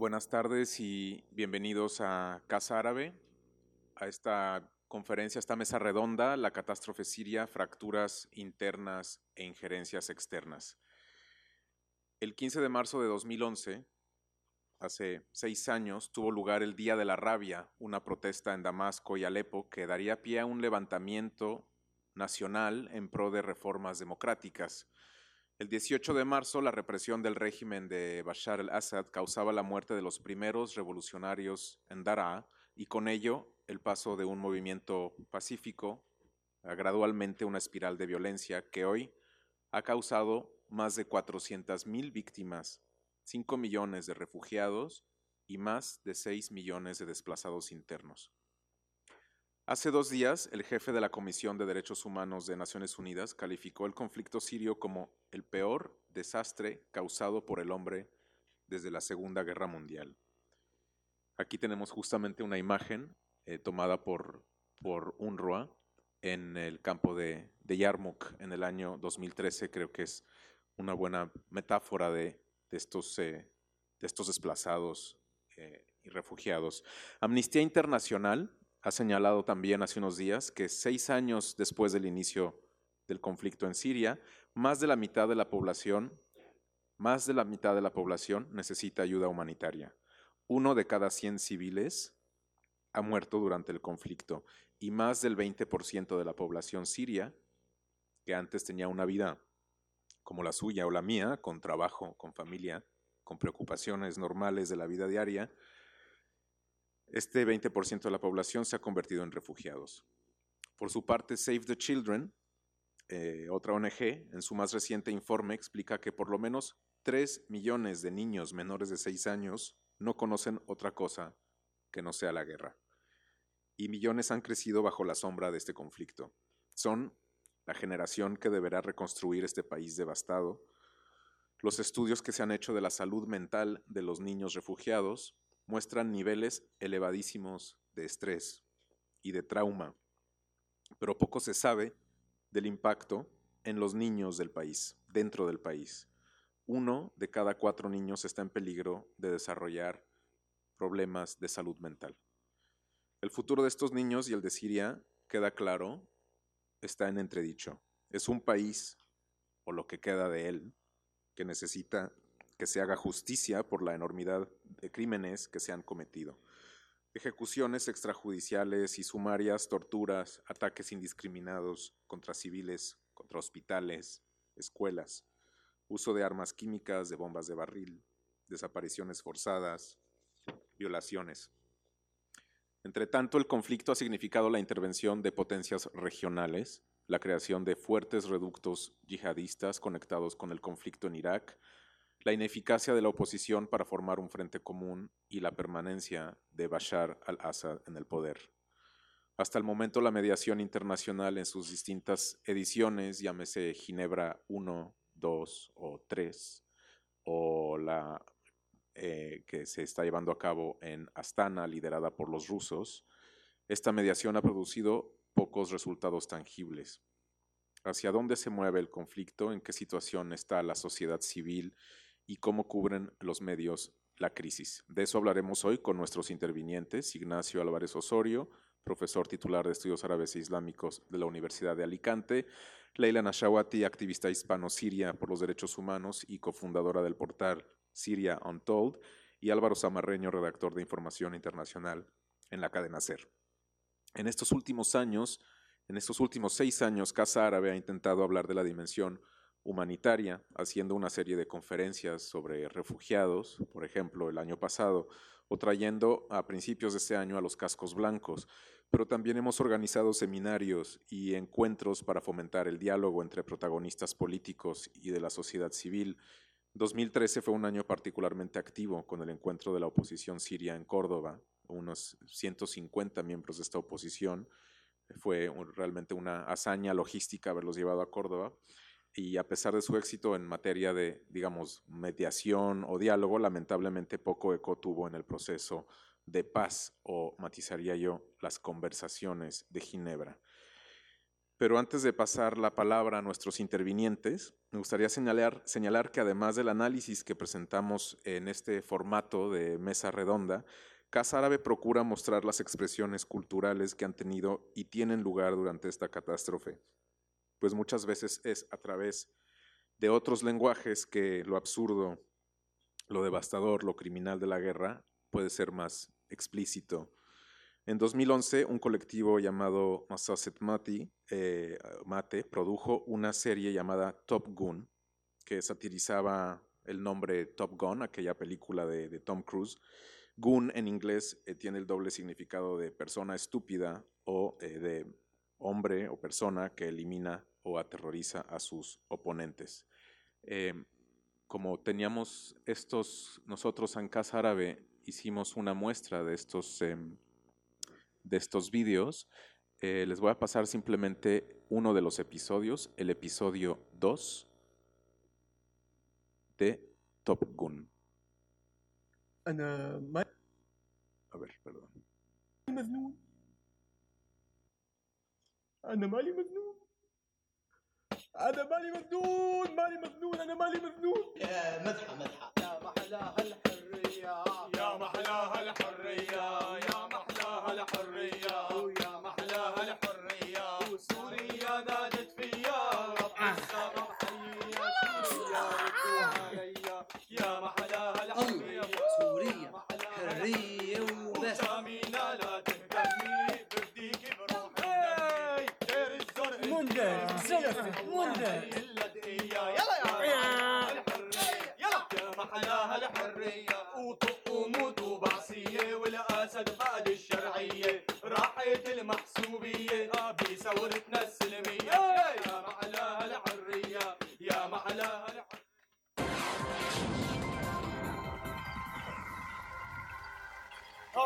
Buenas tardes y bienvenidos a Casa Árabe, a esta conferencia, esta mesa redonda, la catástrofe siria, fracturas internas e injerencias externas. El 15 de marzo de 2011, hace seis años, tuvo lugar el Día de la Rabia, una protesta en Damasco y Alepo que daría pie a un levantamiento nacional en pro de reformas democráticas. El 18 de marzo, la represión del régimen de Bashar al-Assad causaba la muerte de los primeros revolucionarios en Daraa y con ello el paso de un movimiento pacífico a gradualmente una espiral de violencia que hoy ha causado más de 400.000 víctimas, 5 millones de refugiados y más de 6 millones de desplazados internos. Hace dos días, el jefe de la Comisión de Derechos Humanos de Naciones Unidas calificó el conflicto sirio como el peor desastre causado por el hombre desde la Segunda Guerra Mundial. Aquí tenemos justamente una imagen eh, tomada por, por UNRWA en el campo de, Yarmouk en el año 2013. Creo que es una buena metáfora de, estos, eh, de estos desplazados eh, y refugiados. Amnistía Internacional ha señalado también hace unos días que seis años después del inicio del conflicto en Siria, más de la mitad de la población, más de la mitad de la población necesita ayuda humanitaria. Uno de cada 100 civiles ha muerto durante el conflicto y más del 20% de la población siria, que antes tenía una vida como la suya o la mía, con trabajo, con familia, con preocupaciones normales de la vida diaria, este 20% de la población se ha convertido en refugiados. Por su parte, Save the Children, eh, otra ONG, en su más reciente informe explica que por lo menos 3 millones de niños menores de 6 años no conocen otra cosa que no sea la guerra. Y millones han crecido bajo la sombra de este conflicto. Son la generación que deberá reconstruir este país devastado. Los estudios que se han hecho de la salud mental de los niños refugiados muestran niveles elevadísimos de estrés y de trauma, pero poco se sabe del impacto en los niños del país, dentro del país. Uno de cada cuatro niños está en peligro de desarrollar problemas de salud mental. El futuro de estos niños y el de Siria, queda claro, está en entredicho. Es un país, o lo que queda de él, que necesita que se haga justicia por la enormidad de crímenes que se han cometido. Ejecuciones extrajudiciales y sumarias, torturas, ataques indiscriminados contra civiles, contra hospitales, escuelas, uso de armas químicas, de bombas de barril, desapariciones forzadas, violaciones. Entre tanto, el conflicto ha significado la intervención de potencias regionales, la creación de fuertes reductos yihadistas conectados con el conflicto en Irak, la ineficacia de la oposición para formar un frente común y la permanencia de Bashar al-Assad en el poder. Hasta el momento la mediación internacional en sus distintas ediciones, llámese Ginebra 1, 2 o 3, o la eh, que se está llevando a cabo en Astana, liderada por los rusos, esta mediación ha producido pocos resultados tangibles. ¿Hacia dónde se mueve el conflicto? ¿En qué situación está la sociedad civil y cómo cubren los medios la crisis. De eso hablaremos hoy con nuestros intervinientes, Ignacio Álvarez Osorio, profesor titular de Estudios Árabes e Islámicos de la Universidad de Alicante, Leila Nashawati, activista hispano-siria por los derechos humanos y cofundadora del portal Siria Untold, y Álvaro Zamarreño, redactor de información internacional en la cadena SER. En estos últimos años, en estos últimos seis años, Casa Árabe ha intentado hablar de la dimensión humanitaria, haciendo una serie de conferencias sobre refugiados, por ejemplo, el año pasado, o trayendo a principios de este año a los cascos blancos, pero también hemos organizado seminarios y encuentros para fomentar el diálogo entre protagonistas políticos y de la sociedad civil. 2013 fue un año particularmente activo con el encuentro de la oposición siria en Córdoba, unos 150 miembros de esta oposición. Fue realmente una hazaña logística haberlos llevado a Córdoba y a pesar de su éxito en materia de, digamos, mediación o diálogo, lamentablemente poco eco tuvo en el proceso de paz o, matizaría yo, las conversaciones de Ginebra. Pero antes de pasar la palabra a nuestros intervinientes, me gustaría señalar, señalar que además del análisis que presentamos en este formato de mesa redonda, Casa Árabe procura mostrar las expresiones culturales que han tenido y tienen lugar durante esta catástrofe, pues muchas veces es a través de otros lenguajes que lo absurdo, lo devastador, lo criminal de la guerra puede ser más explícito en 2011, un colectivo llamado Massaset Mati, eh, Mate produjo una serie llamada Top Gun, que satirizaba el nombre Top Gun, aquella película de, Tom Cruise. Gun en inglés eh, tiene el doble significado de persona estúpida o eh, de hombre o persona que elimina o aterroriza a sus oponentes. como teníamos estos, nosotros en Casa Árabe hicimos una muestra de estos em, de estos vídeos, eh, les voy a pasar simplemente uno de los episodios, el episodio 2 de Top Gun. A ver, perdón. أنا مالي مجنون مالي مجنون أنا مالي مجنون يا مدحة مدحة. يا محلاها الحرية. يا محلاها الحرية يا محلاها الحرية. يا الحرية وطقم وبعصية والأسد بعد الشرعية. راحت المحسوبية آه بثورتنا السلمية. يا معلاها العربية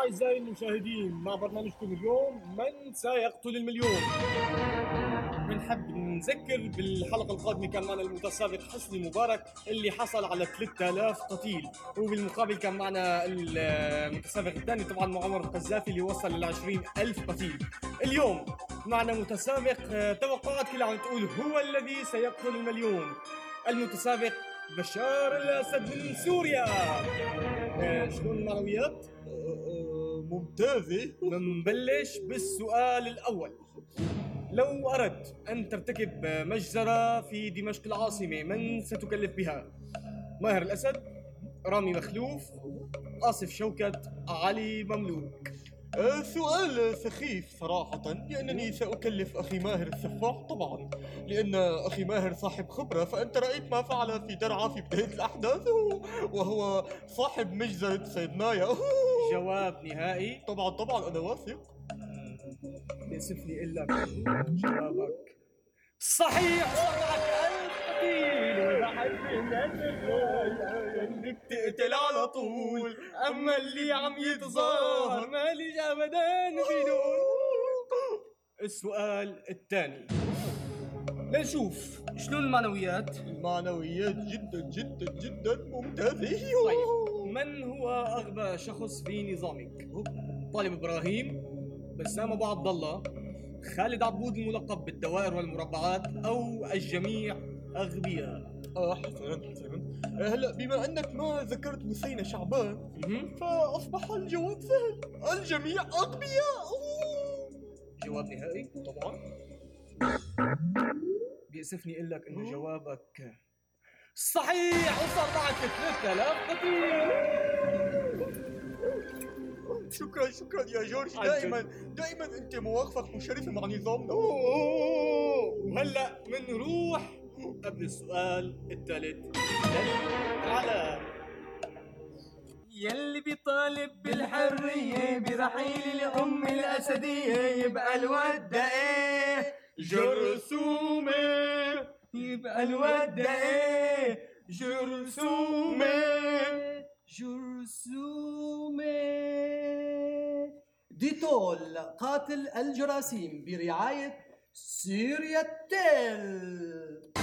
أعزائي المشاهدين مع برنامجكم اليوم من سيقتل المليون. بنحب نذكر بالحلقة القادمة كان معنا المتسابق حسني مبارك اللي حصل على 3000 قتيل. وبالمقابل كان معنا المتسابق الثاني طبعا معمر القذافي اللي وصل ل 20000 قتيل. اليوم معنا متسابق آه، توقعات كلها عم تقول هو الذي سيقتل المليون. المتسابق بشار الاسد من سوريا آه، شلون المعنويات؟ ممتازة نبلش بالسؤال الأول لو أردت أن ترتكب مجزرة في دمشق العاصمة من ستكلف بها؟ ماهر الأسد رامي مخلوف آصف شوكت علي مملوك سؤال سخيف صراحة لأنني سأكلف أخي ماهر السفاح طبعا. لأن أخي ماهر صاحب خبرة فأنت رأيت ما فعل في درعا في بداية الأحداث وهو صاحب مجزرة سيدنايا جواب نهائي. طبعا طبعا أنا واثق. ياسف لي إلا جوابك. صحيح! وضعك الثقيل انك تقتل على طول. أما اللي عم يتظاهر. ماليش ابدا بدون. السؤال الثاني. لنشوف شلون المعنويات. المعنويات جدا جدا جدا ممتازة طيب من هو أغبى شخص في نظامك؟ طالب إبراهيم بسام أبو عبد الله خالد عبود الملقب بالدوائر والمربعات أو الجميع أغبياء. آه حسنا حسنا هلا بما أنك ما ذكرت مسينة شعبان فأصبح الجواب سهل. الجميع أغبياء. جواب نهائي طبعا. بيأسفني أقول لك إنه جوابك صحيح وصل معك 3000 قتيل شكرا شكرا يا جورج. دائما دائما أنت مواقفك مشرفة مع نظامنا. وهلأ منروح قبل السؤال الثالث. على يلي بيطالب بالحرية برحيل الأم الأسدية يبقى الود إيه؟ جرثومة. يبقى الود إيه؟ جرثومة. جرثومة. ديتول قاتل الجراثيم برعاية سيريا تيل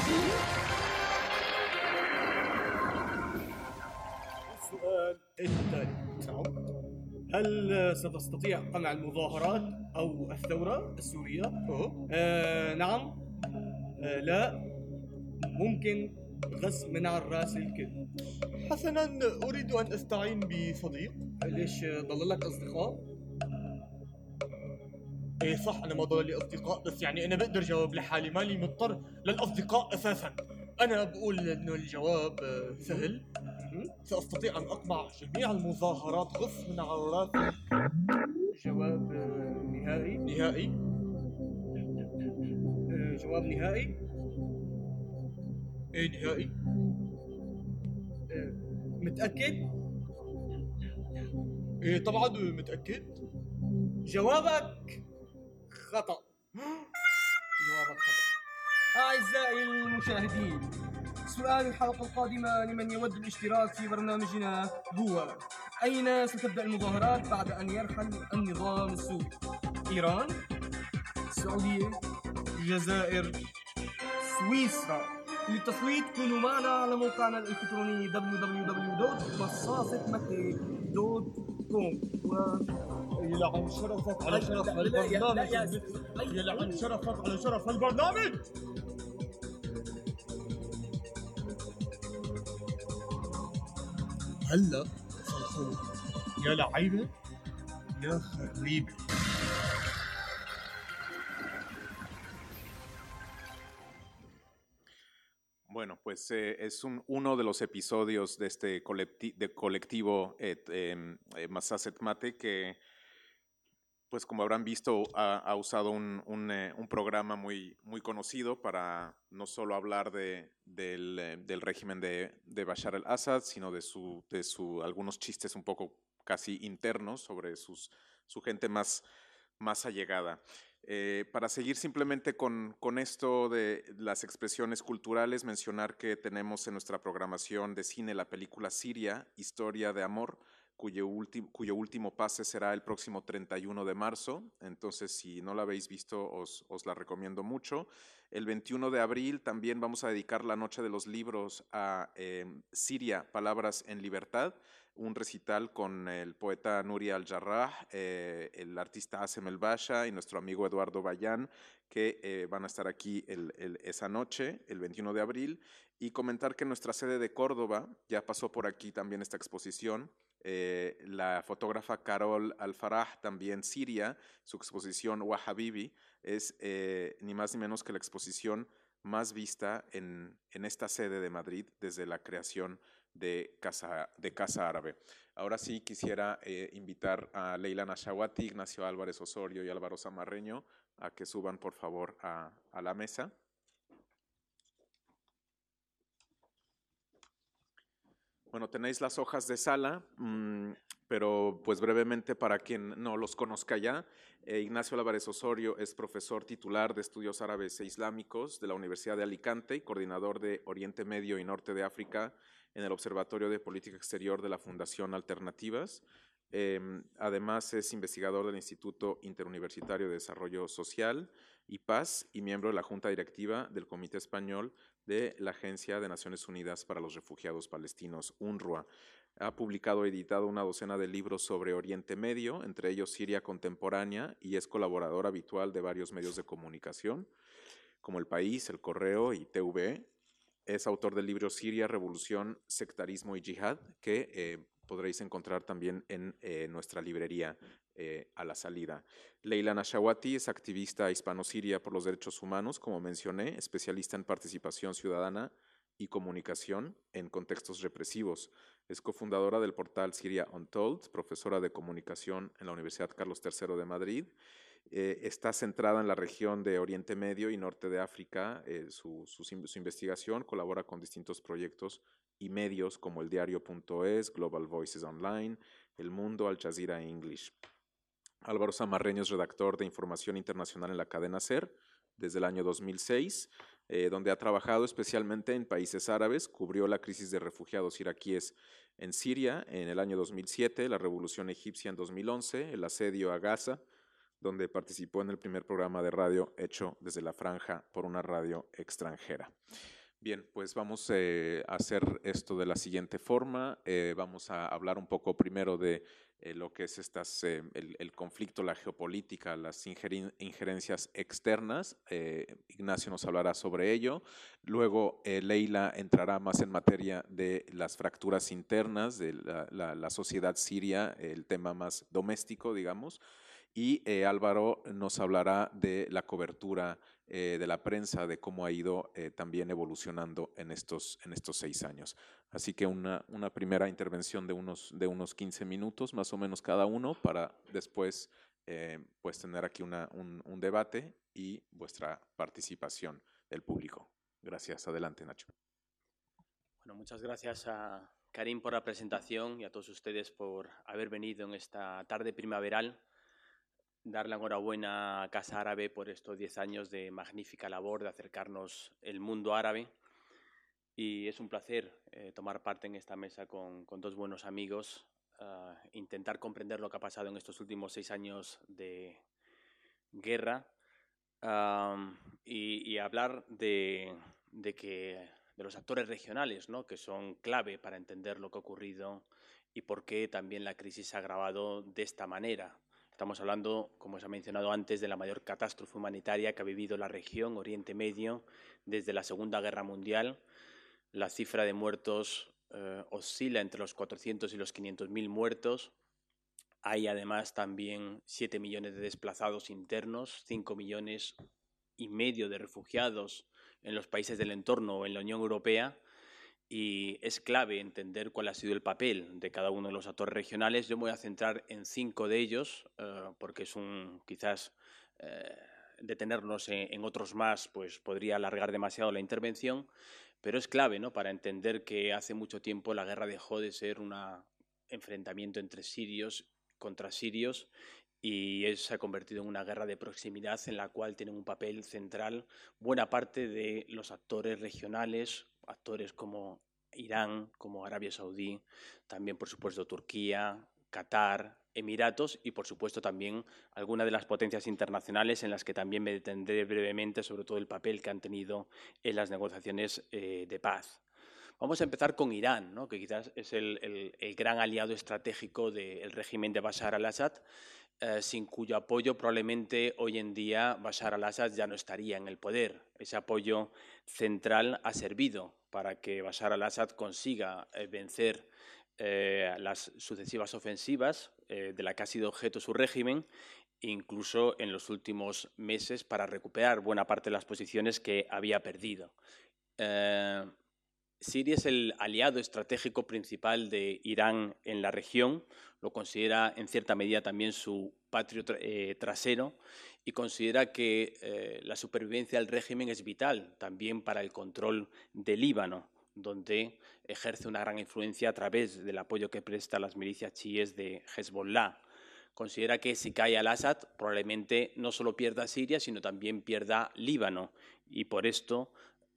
السؤال الثالث نعم هل ستستطيع قمع المظاهرات أو الثورة السورية؟ أوه. آه نعم آه لا ممكن غصب من على الرأس الكل حسنا أريد أن أستعين بصديق ليش ضل لك أصدقاء؟ إيه صح أنا ما ضل لي أصدقاء بس يعني أنا بقدر جاوب لحالي مالي مضطر للأصدقاء أساسا. أنا بقول إنه الجواب آه، سهل. سأستطيع أن أقمع جميع المظاهرات غصبا من راسي. جواب آه، نهائي. نهائي. آه، جواب نهائي. إيه نهائي. متأكد؟ إيه طبعا متأكد. جوابك؟ خطأ جوابك خطأ أعزائي المشاهدين سؤال الحلقة القادمة لمن يود الاشتراك في برنامجنا هو أين ستبدأ المظاهرات بعد أن يرحل النظام السوري؟ إيران؟ السعودية؟ الجزائر؟ سويسرا للتصويت كونوا معنا على موقعنا الإلكتروني www.مصاصتمكة.com و يلعن شرفك على شرف لا، لا، يا- لا، يا- البرنامج يلعن شرفك على شرف البرنامج هلا صلصول يا لعيبة يا خريبة Bueno, pues eh, es un- uno de los episodios de este colecti- de colectivo eh, em, eh, Masaset Mate que, pues como habrán visto, ha, ha usado un, un, eh, un programa muy, muy conocido para no solo hablar de, del, eh, del régimen de, de Bashar al-Assad, sino de, su, de su, algunos chistes un poco casi internos sobre sus, su gente más, más allegada. Eh, para seguir simplemente con, con esto de las expresiones culturales, mencionar que tenemos en nuestra programación de cine la película Siria, Historia de Amor, cuyo, cuyo último pase será el próximo 31 de marzo. Entonces, si no la habéis visto, os, la recomiendo mucho. El 21 de abril también vamos a dedicar la Noche de los Libros a eh, Siria, Palabras en Libertad un recital con el poeta Nuri Al-Jarrah, eh, el artista Asem El Basha y nuestro amigo Eduardo Bayán, que eh, van a estar aquí esa noche, el 21 de abril. Y comentar que nuestra sede de Córdoba, ya pasó por aquí también esta exposición, eh, la fotógrafa Carol Al-Farah, también siria, su exposición Wahabibi, es eh, ni más ni menos que la exposición más vista en, en esta sede de Madrid desde la creación de Casa, de Casa Árabe. Ahora sí quisiera eh, invitar a Leila Nashawati, Ignacio Álvarez Osorio y Álvaro Zamarreño a que suban por favor a, a la mesa. Bueno, tenéis las hojas de sala, mm, pero pues brevemente para quien no los conozca ya, eh, Ignacio Álvarez Osorio es profesor titular de Estudios Árabes e Islámicos de la Universidad de Alicante y coordinador de Oriente Medio y Norte de África en el Observatorio de Política Exterior de la Fundación Alternativas. Eh, además, es investigador del Instituto Interuniversitario de Desarrollo Social y Paz y miembro de la Junta Directiva del Comité Español de la Agencia de Naciones Unidas para los Refugiados Palestinos, UNRWA. Ha publicado y editado una docena de libros sobre Oriente Medio, entre ellos Siria Contemporánea, y es colaborador habitual de varios medios de comunicación, como El País, El Correo y TV. Es autor del libro Siria, Revolución, Sectarismo y Yihad, que eh, podréis encontrar también en eh, nuestra librería eh, a la salida. Leila Nashawati es activista hispano-siria por los derechos humanos, como mencioné, especialista en participación ciudadana y comunicación en contextos represivos. Es cofundadora del portal Siria Untold, profesora de comunicación en la Universidad Carlos III de Madrid. Eh, está centrada en la región de Oriente Medio y Norte de África. Eh, su, su, su investigación colabora con distintos proyectos y medios como el diario.es, Global Voices Online, El Mundo, Al Jazeera English. Álvaro Zamarreño redactor de información internacional en la cadena SER desde el año 2006, eh, donde ha trabajado especialmente en países árabes, cubrió la crisis de refugiados iraquíes en Siria en el año 2007, la revolución egipcia en 2011, el asedio a Gaza, donde participó en el primer programa de radio hecho desde la franja por una radio extranjera. Bien, pues vamos eh, a hacer esto de la siguiente forma. Eh, vamos a hablar un poco primero de eh, lo que es estas, el, conflicto, la geopolítica, las injerencias externas. Ignacio nos hablará sobre ello. Luego Leila entrará más en materia de las fracturas internas de la sociedad siria, el tema más doméstico, digamos. Y Álvaro nos hablará de la cobertura eh, de la prensa de cómo ha ido eh, también evolucionando en estos, en estos seis años. Así que una, una, primera intervención de unos, de unos 15 minutos más o menos cada uno para después eh, pues tener aquí una, un, un debate y vuestra participación del público. Gracias. Adelante, Nacho. Bueno, muchas gracias a Karim por la presentación y a todos ustedes por haber venido en esta tarde primaveral dar la enhorabuena a Casa Árabe por estos 10 años de magnífica labor de acercarnos el mundo árabe. Y es un placer eh, tomar parte en esta mesa con, dos buenos amigos, uh, intentar comprender lo que ha pasado en estos últimos seis años de guerra y, hablar de, de, que, de los actores regionales, ¿no? que son clave para entender lo que ha ocurrido y por qué también la crisis se ha agravado de esta manera. Estamos hablando, como se ha mencionado antes, de la mayor catástrofe humanitaria que ha vivido la región Oriente Medio desde la Segunda Guerra Mundial. La cifra de muertos eh, oscila entre los 400 y los 500 mil muertos. Hay además también 7 millones de desplazados internos, 5 millones y medio de refugiados en los países del entorno o en la Unión Europea y es clave entender cuál ha sido el papel de cada uno de los actores regionales. Yo me voy a centrar en cinco de ellos, eh, porque es un quizás eh, detenernos en, otros más, pues podría alargar demasiado la intervención, pero es clave ¿no? para entender que hace mucho tiempo la guerra dejó de ser un enfrentamiento entre sirios contra sirios y se ha convertido en una guerra de proximidad en la cual tienen un papel central buena parte de los actores regionales, actores como Irán, como Arabia Saudí, también por supuesto Turquía, Qatar, Emiratos y por supuesto también algunas de las potencias internacionales en las que también me detendré brevemente sobre todo el papel que han tenido en las negociaciones eh, de paz. Vamos a empezar con Irán, que quizás es el, gran aliado estratégico del régimen de Bashar al-Assad eh, sin cuyo apoyo probablemente hoy en día Bashar al-Assad ya no estaría en el poder. Ese apoyo central ha servido para que Bashar al-Assad consiga eh, vencer eh, las sucesivas ofensivas de las que ha sido objeto su régimen, incluso en los últimos meses para recuperar buena parte de las posiciones que había perdido. Siria es el aliado estratégico principal de Irán en la región, lo considera en cierta medida también su patrio eh, trasero y considera que eh, la supervivencia del régimen es vital también para el control del Líbano, donde ejerce una gran influencia a través del apoyo que presta a las milicias chiíes de Hezbollah. Considera que si cae al-Assad, probablemente no solo pierda Siria, sino también pierda Líbano, y por esto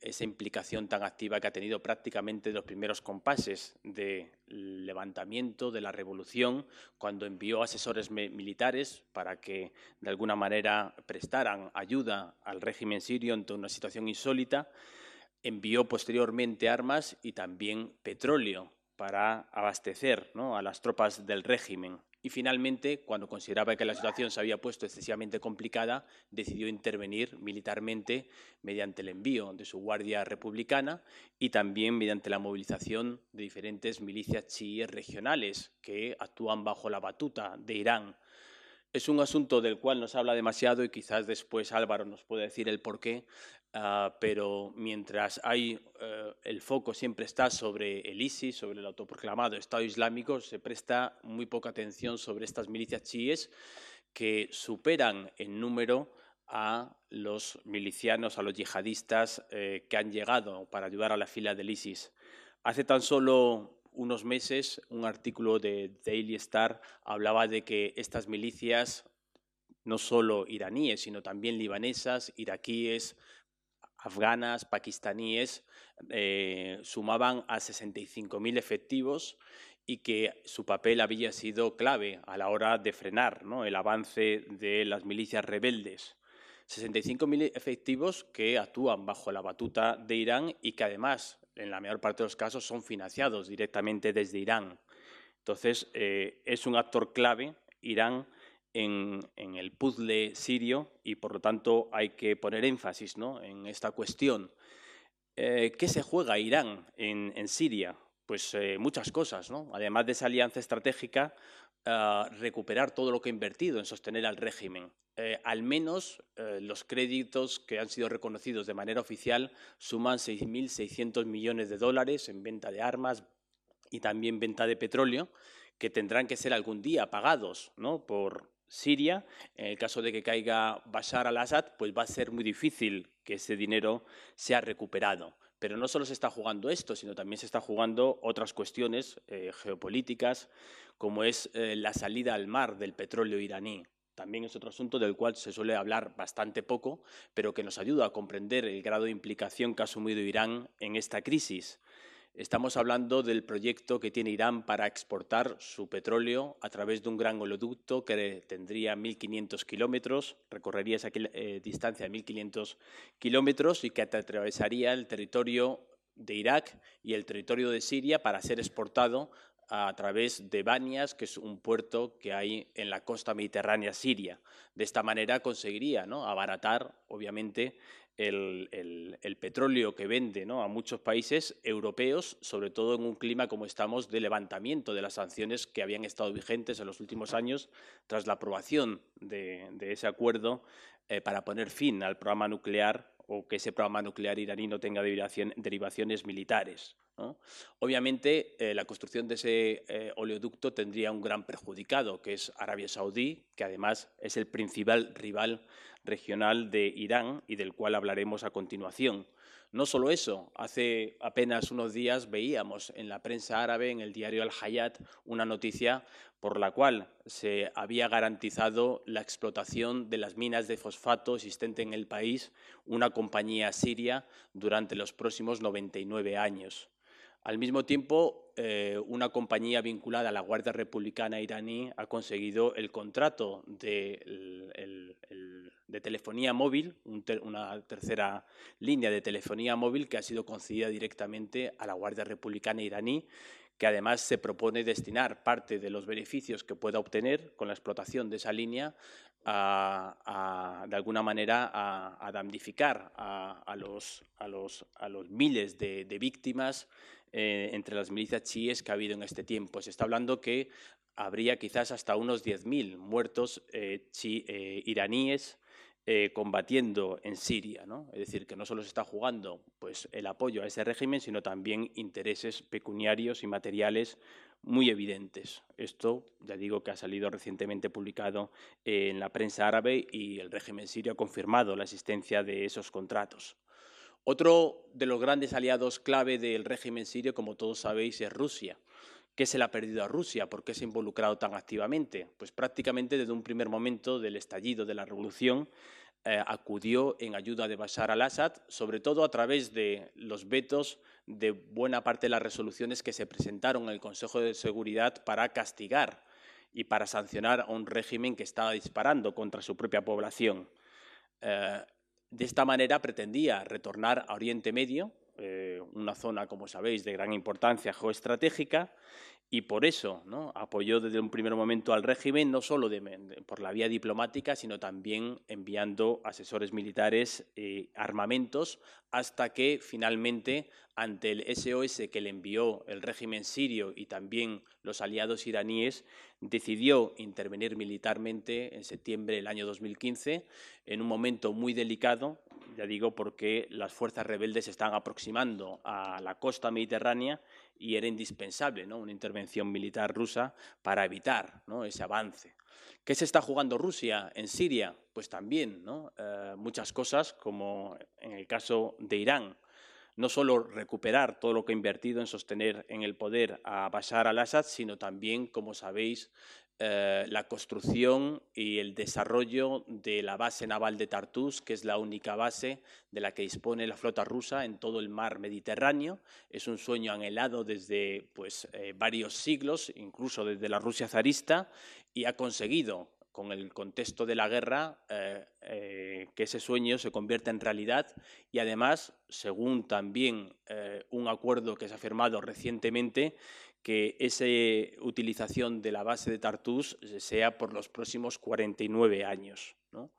esa implicación tan activa que ha tenido prácticamente los primeros compases del levantamiento de la revolución, cuando envió asesores militares para que de alguna manera prestaran ayuda al régimen sirio ante una situación insólita, envió posteriormente armas y también petróleo para abastecer a las tropas del régimen y finalmente, cuando consideraba que la situación se había puesto excesivamente complicada, decidió intervenir militarmente mediante el envío de su guardia republicana y también mediante la movilización de diferentes milicias chiíes regionales que actúan bajo la batuta de Irán. Es un asunto del cual no se habla demasiado y quizás después Álvaro nos puede decir el porqué, Ah, pero mientras hay eh, el foco siempre está sobre el ISIS, sobre el autoproclamado Estado Islámico, se presta muy poca atención sobre estas milicias chiíes que superan en número a los milicianos, a los yihadistas eh, que han llegado para ayudar a la fila del ISIS. Hace tan solo unos meses un artículo de Daily Star hablaba de que estas milicias, no solo iraníes, sino también libanesas, iraquíes, afganas, pakistaníes, eh, sumaban a 65.000 efectivos y que su papel había sido clave a la hora de frenar el avance de las milicias rebeldes. 65.000 efectivos que actúan bajo la batuta de Irán y que además, en la mayor parte de los casos, son financiados directamente desde Irán. Entonces, eh, es un actor clave, Irán, en, el puzzle sirio y, por lo tanto, hay que poner énfasis en esta cuestión. Eh, ¿Qué se juega Irán en, Siria? Pues eh, muchas cosas, ¿no? Además de esa alianza estratégica, recuperar todo lo que ha invertido en sostener al régimen. Eh, al menos eh, los créditos que han sido reconocidos de manera oficial suman 6.600 millones de dólares en venta de armas y también venta de petróleo, que tendrán que ser algún día pagados ¿no? por Siria. En el caso de que caiga Bashar al-Assad, pues va a ser muy difícil que ese dinero sea recuperado. Pero no solo se está jugando esto, sino también se está jugando otras cuestiones eh, geopolíticas, como es la salida al mar del petróleo iraní también es otro asunto del cual se suele hablar bastante poco, pero que nos ayuda a comprender el grado de implicación que ha asumido Irán en esta crisis. Estamos hablando del proyecto que tiene Irán para exportar su petróleo a través de un gran oleoducto que tendría 1.500 kilómetros, recorrería esa eh, distancia de 1.500 kilómetros y que atravesaría el territorio de Irak y el territorio de Siria para ser exportado a través de Banias, que es un puerto que hay en la costa mediterránea siria. De esta manera conseguiría ¿no? abaratar, obviamente, el, petróleo que vende a muchos países europeos, sobre todo en un clima como estamos de levantamiento de las sanciones que habían estado vigentes en los últimos años tras la aprobación de, ese acuerdo eh, para poner fin al programa nuclear o que ese programa nuclear iraní no tenga derivaciones militares. Obviamente, eh, la construcción de ese eh, oleoducto tendría un gran perjudicado, que es Arabia Saudí, que además es el principal rival regional de Irán y del cual hablaremos a continuación. No solo eso, hace apenas unos días veíamos en la prensa árabe, en el diario Al-Hayat, una noticia por la cual se había garantizado la explotación de las minas de fosfato existente en el país, una compañía siria, durante los próximos 99 años. Al mismo tiempo, eh, una compañía vinculada a la Guardia Republicana iraní ha conseguido el contrato de, telefonía móvil, una tercera línea de telefonía móvil que ha sido concedida directamente a la Guardia Republicana iraní, que además se propone destinar parte de los beneficios que pueda obtener con la explotación de esa línea de alguna manera a, damnificar a, los, miles de víctimas eh, entre las milicias chiíes que ha habido en este tiempo. Se está hablando que habría quizás hasta unos 10.000 muertos eh, eh, iraníes combatiendo en Siria. ¿no? Es decir, que no solo se está jugando pues, el apoyo a ese régimen, sino también intereses pecuniarios y materiales muy evidentes. Esto, ya digo, que ha salido recientemente publicado en la prensa árabe y el régimen sirio ha confirmado la existencia de esos contratos. Otro de los grandes aliados clave del régimen sirio, como todos sabéis, es Rusia. ¿Qué se le ha perdido a Rusia? ¿Por qué se ha involucrado tan activamente? Pues prácticamente desde un primer momento del estallido de la revolución eh, acudió en ayuda de Bashar al-Assad, sobre todo a través de los vetos de buena parte de las resoluciones que se presentaron en el Consejo de Seguridad para castigar y para sancionar a un régimen que estaba disparando contra su propia población. Eh, de esta manera pretendía retornar a Oriente Medio, eh, una zona, como sabéis, de gran importancia geoestratégica, y por eso apoyó desde un primer momento al régimen, no solo por la vía diplomática, sino también enviando asesores militares, eh, armamentos, hasta que finalmente, ante el SOS que le envió el régimen sirio y también los aliados iraníes, decidió intervenir militarmente en septiembre del año 2015, en un momento muy delicado, ya digo, porque las fuerzas rebeldes se están aproximando a la costa mediterránea y era indispensable ¿no? una intervención militar rusa para evitar ese avance. ¿Qué se está jugando Rusia en Siria? Pues también eh, muchas cosas, como en el caso de Irán. No solo recuperar todo lo que ha invertido en sostener en el poder a Bashar al-Assad, sino también, como sabéis, eh, la construcción y el desarrollo de la base naval de Tartus, que es la única base de la que dispone la flota rusa en todo el mar Mediterráneo. Es un sueño anhelado desde pues, eh, varios siglos, incluso desde la Rusia zarista, y ha conseguido con el contexto de la guerra, eh, eh, que ese sueño se convierta en realidad y además, según también eh, un acuerdo que se ha firmado recientemente, que esa utilización de la base de Tartus sea por los próximos 49 años. ¿no?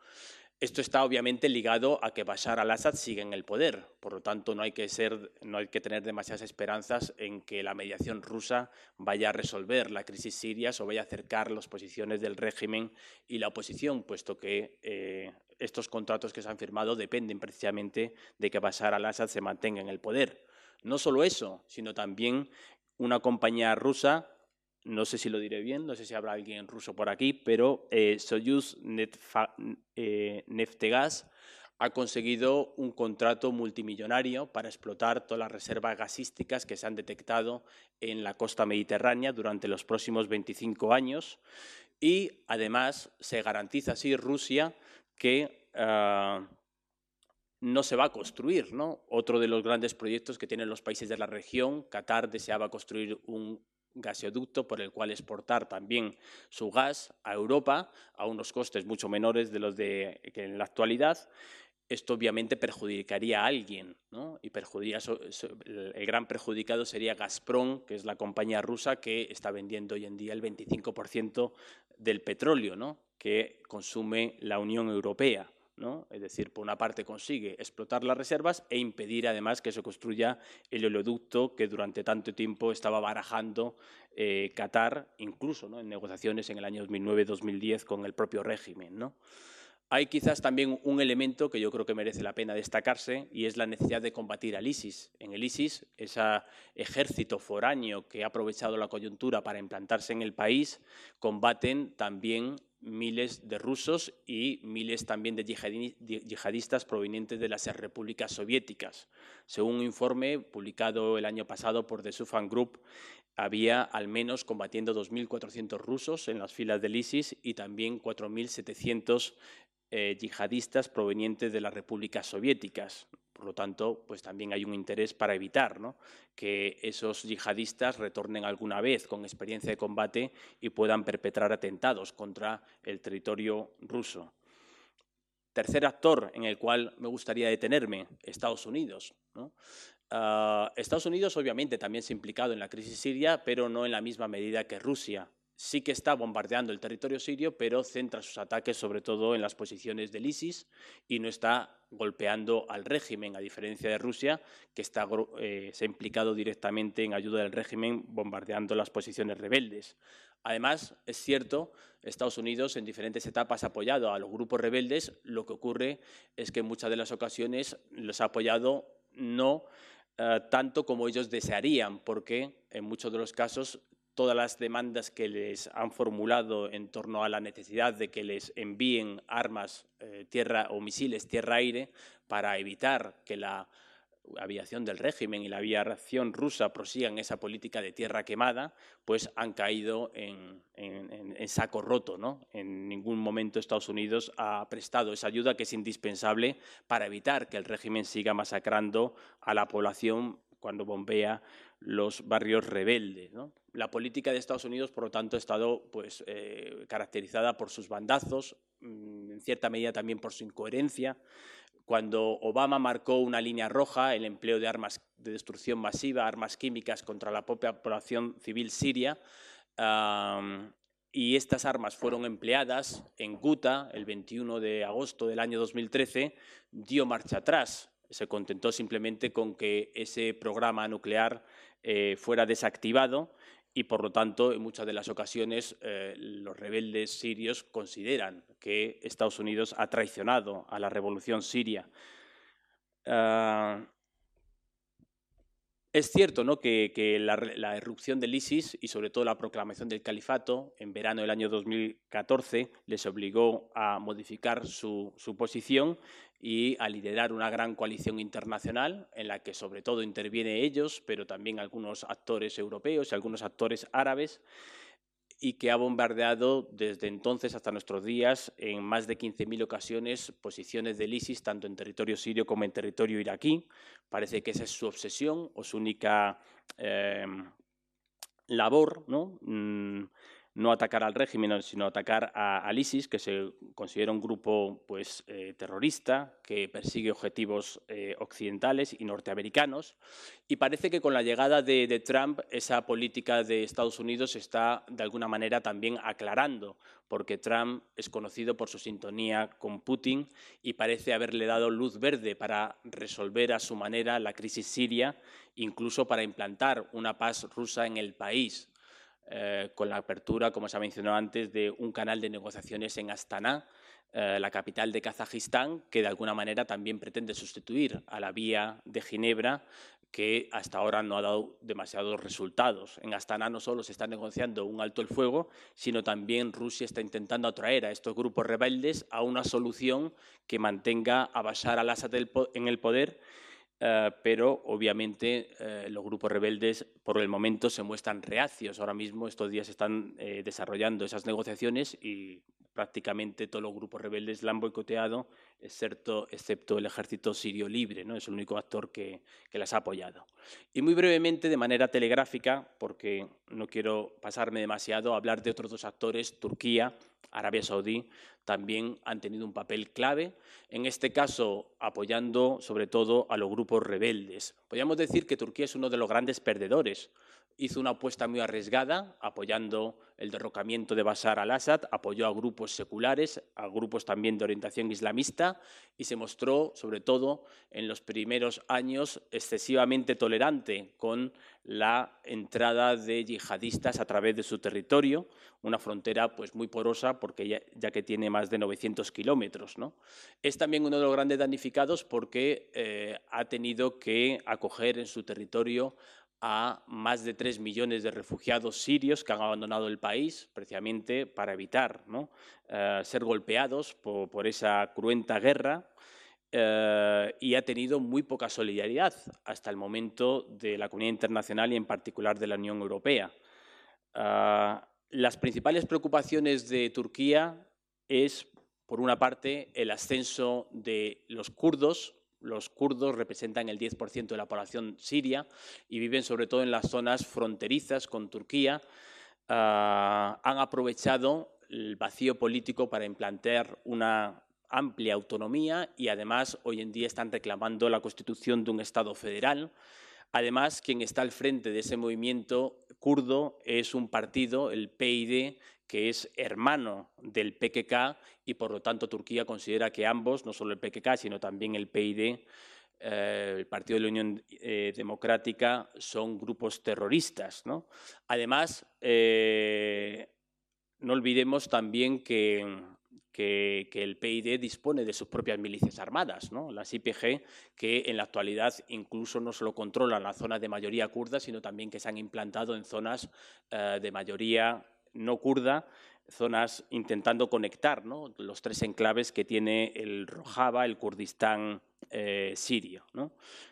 Esto está obviamente ligado a que Bashar al-Assad sigue en el poder, por lo tanto no hay, que ser, no hay que tener demasiadas esperanzas en que la mediación rusa vaya a resolver la crisis siria o vaya a acercar las posiciones del régimen y la oposición, puesto que eh, estos contratos que se han firmado dependen precisamente de que Bashar al-Assad se mantenga en el poder. No solo eso, sino también una compañía rusa no sé si lo diré bien, no sé si habrá alguien en ruso por aquí, pero eh, Soyuz eh, Neftegas ha conseguido un contrato multimillonario para explotar todas las reservas gasísticas que se han detectado en la costa mediterránea durante los próximos 25 años y además se garantiza así Rusia que ah, no se va a construir. ¿no? Otro de los grandes proyectos que tienen los países de la región, Qatar deseaba construir un gasoducto por el cual exportar también su gas a Europa a unos costes mucho menores de los de, que en la actualidad. Esto obviamente perjudicaría a alguien, ¿no? y el gran perjudicado sería Gazprom, que es la compañía rusa que está vendiendo hoy en día el 25% del petróleo ¿no? que consume la Unión Europea. Es decir, por una parte consigue explotar las reservas e impedir además que se construya el oleoducto que durante tanto tiempo estaba barajando eh, Qatar, incluso en negociaciones en el año 2009-2010 con el propio régimen. Hay quizás también un elemento que yo creo que merece la pena destacarse y es la necesidad de combatir al ISIS. En el ISIS, ese ejército foráneo que ha aprovechado la coyuntura para implantarse en el país, combaten también miles de rusos y miles también de yihadistas provenientes de las repúblicas soviéticas. Según un informe publicado el año pasado por The Sufan Group, había al menos combatiendo 2.400 rusos en las filas del ISIS y también 4.700 eh, yihadistas provenientes de las repúblicas soviéticas. Por lo tanto, pues también hay un interés para evitar que esos yihadistas retornen alguna vez con experiencia de combate y puedan perpetrar atentados contra el territorio ruso. Tercer actor en el cual me gustaría detenerme, Estados Unidos. Ah, Estados Unidos obviamente también se ha implicado en la crisis siria, pero no en la misma medida que Rusia sí que está bombardeando el territorio sirio, pero centra sus ataques sobre todo en las posiciones del ISIS y no está golpeando al régimen, a diferencia de Rusia, que está, eh, se ha implicado directamente en ayuda del régimen bombardeando las posiciones rebeldes. Además, es cierto, Estados Unidos en diferentes etapas ha apoyado a los grupos rebeldes, lo que ocurre es que en muchas de las ocasiones los ha apoyado no eh, tanto como ellos desearían, porque en muchos de los casos todas las demandas que les han formulado en torno a la necesidad de que les envíen armas eh, tierra o misiles tierra-aire para evitar que la aviación del régimen y la aviación rusa prosigan esa política de tierra quemada, pues han caído en, saco roto. ¿no? En ningún momento Estados Unidos ha prestado esa ayuda que es indispensable para evitar que el régimen siga masacrando a la población cuando bombea los barrios rebeldes. La política de Estados Unidos, por lo tanto, ha estado pues, eh, caracterizada por sus bandazos, mm, en cierta medida también por su incoherencia. Cuando Obama marcó una línea roja, el empleo de armas de destrucción masiva, armas químicas contra la propia población civil siria, y estas armas fueron empleadas en Guta el 21 de agosto del año 2013, dio marcha atrás. Se contentó simplemente con que ese programa nuclear eh, fuera desactivado y, por lo tanto, en muchas de las ocasiones eh, los rebeldes sirios consideran que Estados Unidos ha traicionado a la revolución siria. Ah, es cierto ¿no? que, la, erupción del ISIS y sobre todo la proclamación del califato en verano del año 2014 les obligó a modificar su, su posición y a liderar una gran coalición internacional en la que sobre todo intervienen ellos, pero también algunos actores europeos y algunos actores árabes y que ha bombardeado desde entonces hasta nuestros días en más de 15.000 ocasiones posiciones del ISIS, tanto en territorio sirio como en territorio iraquí. Parece que esa es su obsesión o su única eh, labor, ¿no? Mm, no atacar al régimen, sino atacar a, al ISIS, que se considera un grupo pues, eh, terrorista que persigue objetivos eh, occidentales y norteamericanos. Y parece que con la llegada de, de, Trump esa política de Estados Unidos está de alguna manera también aclarando, porque Trump es conocido por su sintonía con Putin y parece haberle dado luz verde para resolver a su manera la crisis siria, incluso para implantar una paz rusa en el país eh, con la apertura, como se ha mencionado antes, de un canal de negociaciones en Astana, eh, la capital de Kazajistán, que de alguna manera también pretende sustituir a la vía de Ginebra, que hasta ahora no ha dado demasiados resultados. En Astana no solo se está negociando un alto el fuego, sino también Rusia está intentando atraer a estos grupos rebeldes a una solución que mantenga a Bashar al-Assad en el poder eh, pero obviamente eh, los grupos rebeldes por el momento se muestran reacios. Ahora mismo, estos días, están eh, desarrollando esas negociaciones y prácticamente todos los grupos rebeldes la han boicoteado, excepto, el ejército sirio libre, ¿no? es el único actor que, que, las ha apoyado. Y muy brevemente, de manera telegráfica, porque no quiero pasarme demasiado, hablar de otros dos actores, Turquía, Arabia Saudí, también han tenido un papel clave, en este caso apoyando sobre todo a los grupos rebeldes. Podríamos decir que Turquía es uno de los grandes perdedores hizo una apuesta muy arriesgada, apoyando el derrocamiento de Bashar al-Assad, apoyó a grupos seculares, a grupos también de orientación islamista y se mostró, sobre todo en los primeros años, excesivamente tolerante con la entrada de yihadistas a través de su territorio, una frontera pues, muy porosa porque ya, que tiene más de 900 kilómetros. ¿no? Es también uno de los grandes damnificados porque eh, ha tenido que acoger en su territorio a más de tres millones de refugiados sirios que han abandonado el país precisamente para evitar ¿no? eh, ser golpeados por, por, esa cruenta guerra eh, y ha tenido muy poca solidaridad hasta el momento de la comunidad internacional y en particular de la Unión Europea. Eh, las principales preocupaciones de Turquía es, por una parte, el ascenso de los kurdos, los kurdos representan el 10% de la población siria y viven sobre todo en las zonas fronterizas con Turquía. Ah, han aprovechado el vacío político para implantar una amplia autonomía y además hoy en día están reclamando la constitución de un Estado federal. Además, quien está al frente de ese movimiento kurdo es un partido, el PID, que es hermano del PKK y por lo tanto Turquía considera que ambos, no solo el PKK, sino también el PID, eh, el Partido de la Unión eh, Democrática, son grupos terroristas. Además, eh, no olvidemos también que, que, el PID dispone de sus propias milicias armadas, las IPG, que en la actualidad incluso no solo controlan la zona de mayoría kurda, sino también que se han implantado en zonas de mayoría no kurda, zonas intentando conectar los tres enclaves que tiene el Rojava, el Kurdistán eh, sirio.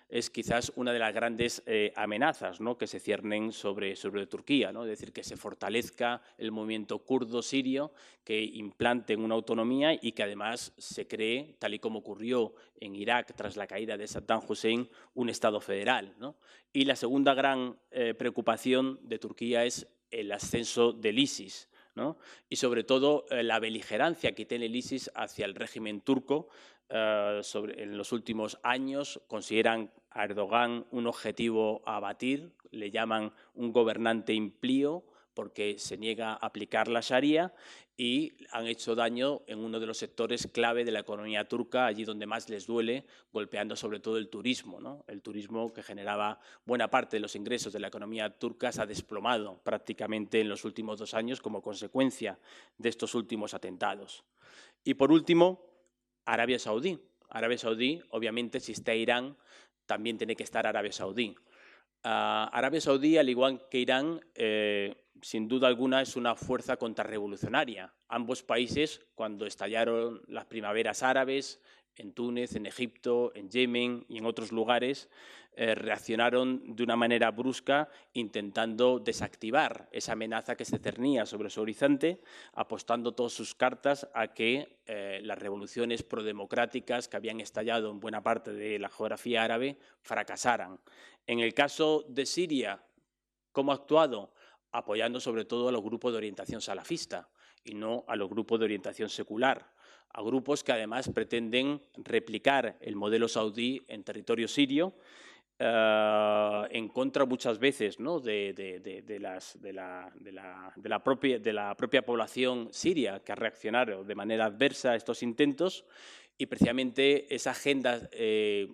Es quizás una de las grandes eh, amenazas que se ciernen sobre, sobre Turquía, ¿no? es decir, que se fortalezca el movimiento kurdo sirio, que implante una autonomía y que además se cree, tal y como ocurrió en Irak tras la caída de Saddam Hussein, un Estado federal. Y la segunda gran eh, preocupación de Turquía es el ascenso del ISIS. Y sobre todo eh, la beligerancia que tiene el ISIS hacia el régimen turco eh, en los últimos años. Consideran a Erdogan un objetivo a abatir, le llaman un gobernante implío porque se niega a aplicar la Sharia y han hecho daño en uno de los sectores clave de la economía turca, allí donde más les duele, golpeando sobre todo el turismo. El turismo que generaba buena parte de los ingresos de la economía turca se ha desplomado prácticamente en los últimos dos años como consecuencia de estos últimos atentados. Y por último, Arabia Saudí. Arabia Saudí, obviamente, si está Irán, también tiene que estar Arabia Saudí. Arabia Saudí, al igual que Irán, eh, sin duda alguna es una fuerza contrarrevolucionaria. Ambos países, cuando estallaron las primaveras árabes, en Túnez, en Egipto, en Yemen y en otros lugares, eh, reaccionaron de una manera brusca intentando desactivar esa amenaza que se cernía sobre su horizonte, apostando todas sus cartas a que eh, las revoluciones prodemocráticas que habían estallado en buena parte de la geografía árabe fracasaran. En el caso de Siria, ¿cómo ha actuado? apoyando sobre todo a los grupos de orientación salafista y no a los grupos de orientación secular, a grupos que además pretenden replicar el modelo saudí en territorio sirio, eh, en contra muchas veces ¿no? de, de, las, la, la, propia, de la propia población siria que ha reaccionado de manera adversa a estos intentos y precisamente esa agenda eh,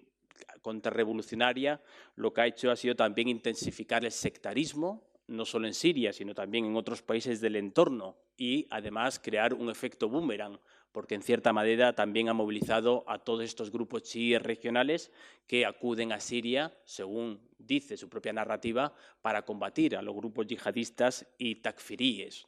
contrarrevolucionaria lo que ha hecho ha sido también intensificar el sectarismo, no solo en Siria, sino también en otros países del entorno y además crear un efecto boomerang, porque en cierta manera también ha movilizado a todos estos grupos chiíes regionales que acuden a Siria, según dice su propia narrativa, para combatir a los grupos yihadistas y takfiríes.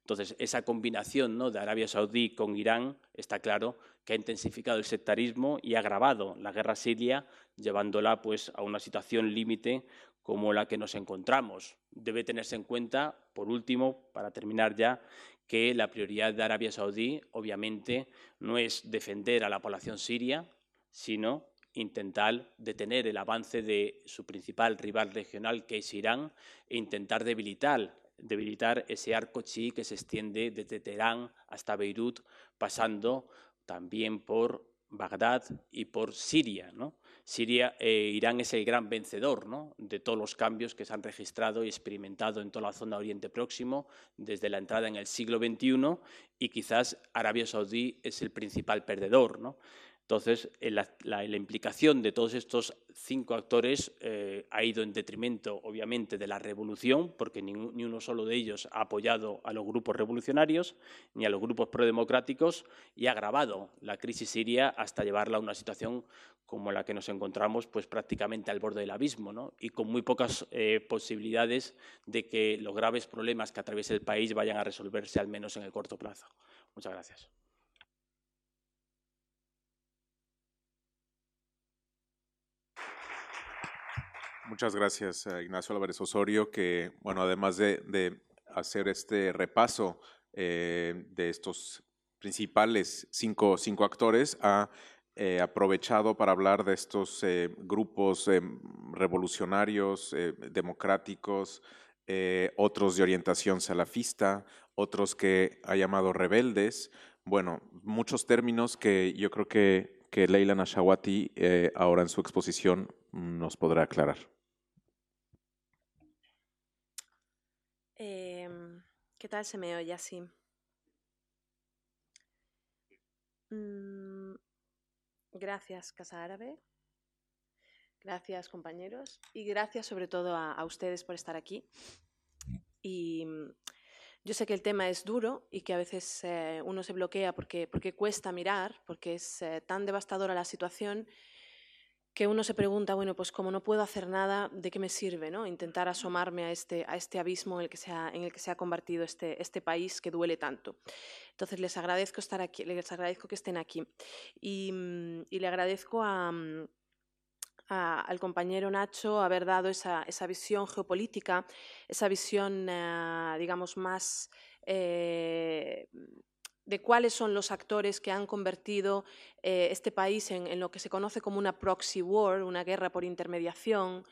Entonces, esa combinación ¿no? de Arabia Saudí con Irán está claro que ha intensificado el sectarismo y ha agravado la guerra siria, llevándola pues, a una situación límite como la que nos encontramos. Debe tenerse en cuenta, por último, para terminar ya, que la prioridad de Arabia Saudí, obviamente, no es defender a la población siria, sino intentar detener el avance de su principal rival regional, que es Irán, e intentar debilitar, debilitar ese arco chií que se extiende desde Teherán hasta Beirut, pasando también por Bagdad y por Siria. ¿no? Siria, eh, Irán es el gran vencedor ¿no? de todos los cambios que se han registrado y experimentado en toda la zona Oriente Próximo desde la entrada en el siglo XXI y quizás Arabia Saudí es el principal perdedor. ¿no? Entonces, eh, la, implicación de todos estos cinco actores eh, ha ido en detrimento, obviamente, de la revolución, porque ni, uno solo de ellos ha apoyado a los grupos revolucionarios ni a los grupos prodemocráticos y ha agravado la crisis siria hasta llevarla a una situación como la que nos encontramos, pues prácticamente al borde del abismo, y con muy pocas eh, posibilidades de que los graves problemas que atraviesa el país vayan a resolverse, al menos en el corto plazo. Muchas gracias. Muchas gracias a Ignacio Álvarez Osorio, que, bueno, además de, hacer este repaso eh, de estos principales cinco, cinco actores, ha eh, aprovechado para hablar de estos eh, grupos revolucionarios, democráticos, otros de orientación salafista, otros que ha llamado rebeldes. Bueno, muchos términos que yo creo que, que Leila Nashawati ahora en su exposición nos podrá aclarar. ¿Qué tal se me oye así? Mm, gracias, Casa Árabe. Gracias, compañeros. Y gracias sobre todo a, ustedes por estar aquí. Y mm, yo sé que el tema es duro y que a veces eh, uno se bloquea porque, porque cuesta mirar, porque es eh, tan devastadora la situación que uno se pregunta, bueno, pues como no puedo hacer nada, ¿de qué me sirve ¿no? intentar asomarme a este, a este abismo en el, que se ha, en el que se ha convertido este, este país que duele tanto? Entonces les agradezco estar aquí, les agradezco que estén aquí y, mm, le agradezco mm, a, al compañero Nacho haber dado esa, esa visión geopolítica, esa visión, eh, digamos, más eh, de cuáles son los actores que han convertido eh, este país en, en, lo que se conoce como una proxy war, una guerra por intermediación,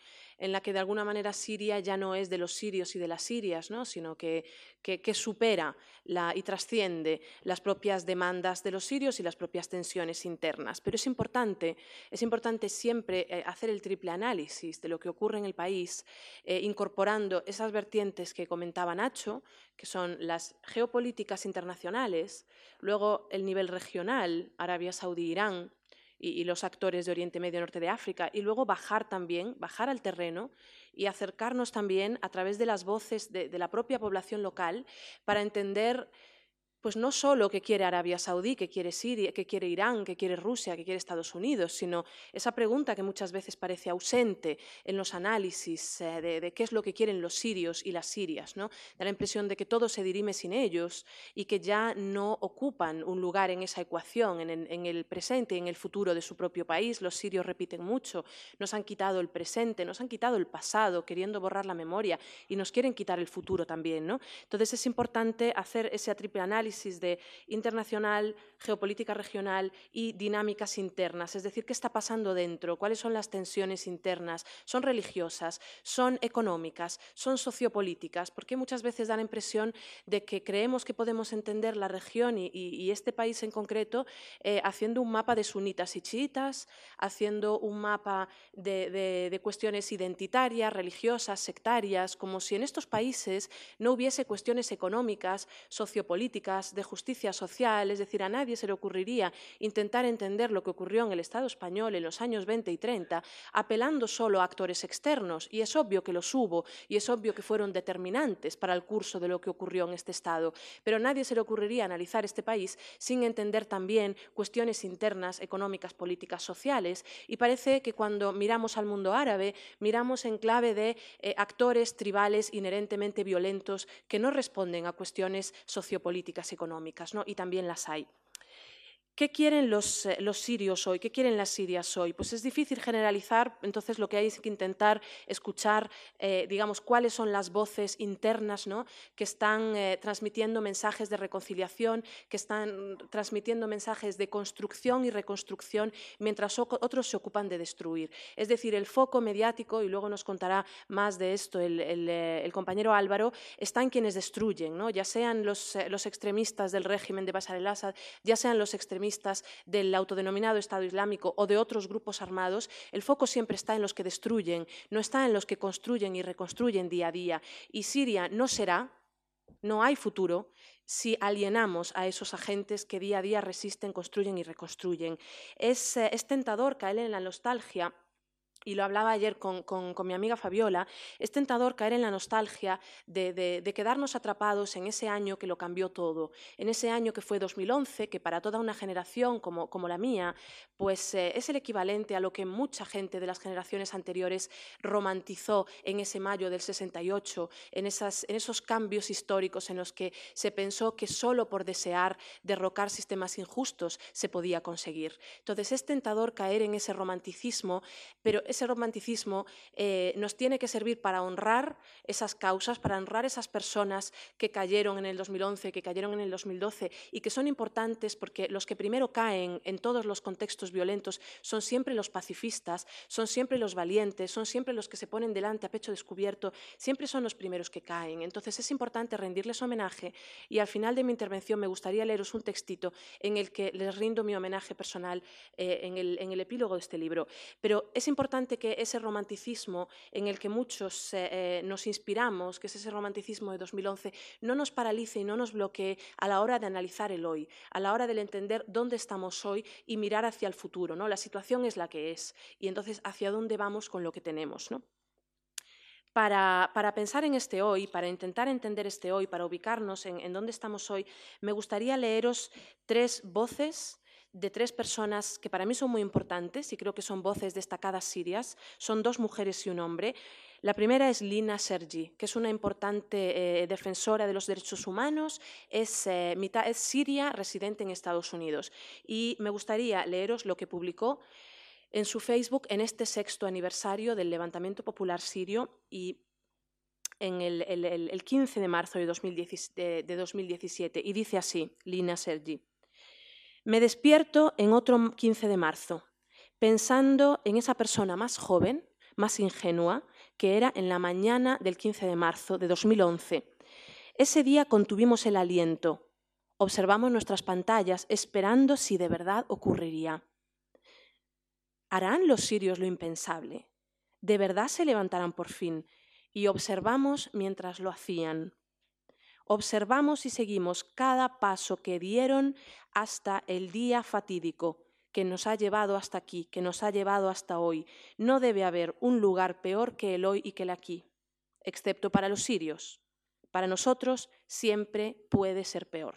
en la que de alguna manera Siria ya no es de los sirios y de las sirias, ¿no? sino que, que, supera la, y trasciende las propias demandas de los sirios y las propias tensiones internas. Pero es importante, es importante siempre eh, hacer el triple análisis de lo que ocurre en el país, eh, incorporando esas vertientes que comentaba Nacho, que son las geopolíticas internacionales, luego el nivel regional, Arabia Saudí, Irán, y, los actores de Oriente Medio, Norte de África, y luego bajar también, bajar al terreno y acercarnos también a través de las voces de la propia población local para entender pues no solo que quiere Arabia Saudí, que quiere Siria, que quiere Irán, que quiere Rusia, que quiere Estados Unidos, sino esa pregunta que muchas veces parece ausente en los análisis eh, de, qué es lo que quieren los sirios y las sirias, ¿no? Da la impresión de que todo se dirime sin ellos y que ya no ocupan un lugar en esa ecuación, en, el presente y en el futuro de su propio país. Los sirios repiten mucho, nos han quitado el presente, nos han quitado el pasado, queriendo borrar la memoria y nos quieren quitar el futuro también. Entonces es importante hacer ese triple análisis análisis de internacional, geopolítica regional y dinámicas internas, es decir, qué está pasando dentro, cuáles son las tensiones internas, son religiosas, son económicas, son sociopolíticas, porque muchas veces da la impresión de que creemos que podemos entender la región y, este país en concreto eh, haciendo un mapa de sunitas y chiitas, haciendo un mapa de cuestiones identitarias, religiosas, sectarias, como si en estos países no hubiese cuestiones económicas, sociopolíticas, de justicia social, es decir, a nadie se le ocurriría intentar entender lo que ocurrió en el Estado español en los años 20 y 30 apelando solo a actores externos, y es obvio que los hubo, y es obvio que fueron determinantes para el curso de lo que ocurrió en este Estado, pero a nadie se le ocurriría analizar este país sin entender también cuestiones internas, económicas, políticas, sociales, y parece que cuando miramos al mundo árabe, miramos en clave de eh, actores tribales inherentemente violentos que no responden a cuestiones sociopolíticas económicas, ¿no? y también las hay. ¿Qué quieren los, eh, los, sirios hoy? ¿Qué quieren las sirias hoy? Pues es difícil generalizar, entonces lo que hay es que intentar escuchar, eh, digamos, cuáles son las voces internas ¿no? que están eh, transmitiendo mensajes de reconciliación, que están transmitiendo mensajes de construcción y reconstrucción, mientras otros se ocupan de destruir. Es decir, el foco mediático, y luego nos contará más de esto el, el, compañero Álvaro, está en quienes destruyen, ¿no? ya sean los, los extremistas del régimen de Bashar el-Assad, ya sean los extremistas del autodenominado Estado Islámico o de otros grupos armados, el foco siempre está en los que destruyen, no está en los que construyen y reconstruyen día a día. Y Siria no será, no hay futuro si alienamos a esos agentes que día a día resisten, construyen y reconstruyen. Es, eh, es tentador caer en la nostalgia y lo hablaba ayer con, mi amiga Fabiola, es tentador caer en la nostalgia de, quedarnos atrapados en ese año que lo cambió todo, en ese año que fue 2011, que para toda una generación como, la mía, pues eh, es el equivalente a lo que mucha gente de las generaciones anteriores romantizó en ese mayo del 68, en, esas, en esos cambios históricos en los que se pensó que solo por desear derrocar sistemas injustos se podía conseguir. Entonces es tentador caer en ese romanticismo, pero ese romanticismo eh, nos tiene que servir para honrar esas causas, para honrar esas personas que cayeron en el 2011, que cayeron en el 2012 y que son importantes porque los que primero caen en todos los contextos violentos son siempre los pacifistas, son siempre los valientes, son siempre los que se ponen delante a pecho descubierto, siempre son los primeros que caen. Entonces es importante rendirles homenaje y al final de mi intervención me gustaría leeros un textito en el que les rindo mi homenaje personal eh, en, el, en el epílogo de este libro. Pero es importante que ese romanticismo en el que muchos eh, nos inspiramos, que es ese romanticismo de 2011, no nos paralice y no nos bloquee a la hora de analizar el hoy, a la hora de entender dónde estamos hoy y mirar hacia el futuro. ¿no? La situación es la que es y entonces hacia dónde vamos con lo que tenemos. Para, pensar en este hoy, para intentar entender este hoy, para ubicarnos en dónde estamos hoy, me gustaría leeros tres voces de tres personas que para mí son muy importantes y creo que son voces destacadas sirias. Son dos mujeres y un hombre. La primera es Lina Sergi, que es una importante eh, defensora de los derechos humanos, es, eh, mitad, es siria, residente en Estados Unidos. Y me gustaría leeros lo que publicó en su Facebook en este sexto aniversario del levantamiento popular sirio y en el, 15 de marzo de 2017. Y dice así, Lina Sergi. Me despierto en otro 15 de marzo, pensando en esa persona más joven, más ingenua, que era en la mañana del 15 de marzo de 2011. Ese día contuvimos el aliento, observamos nuestras pantallas esperando si de verdad ocurriría. ¿Harán los sirios lo impensable? ¿De verdad se levantarán por fin? Y observamos mientras lo hacían. Observamos y seguimos cada paso que dieron hasta el día fatídico que nos ha llevado hasta aquí, que nos ha llevado hasta hoy. No debe haber un lugar peor que el hoy y que el aquí, excepto para los sirios. Para nosotros siempre puede ser peor.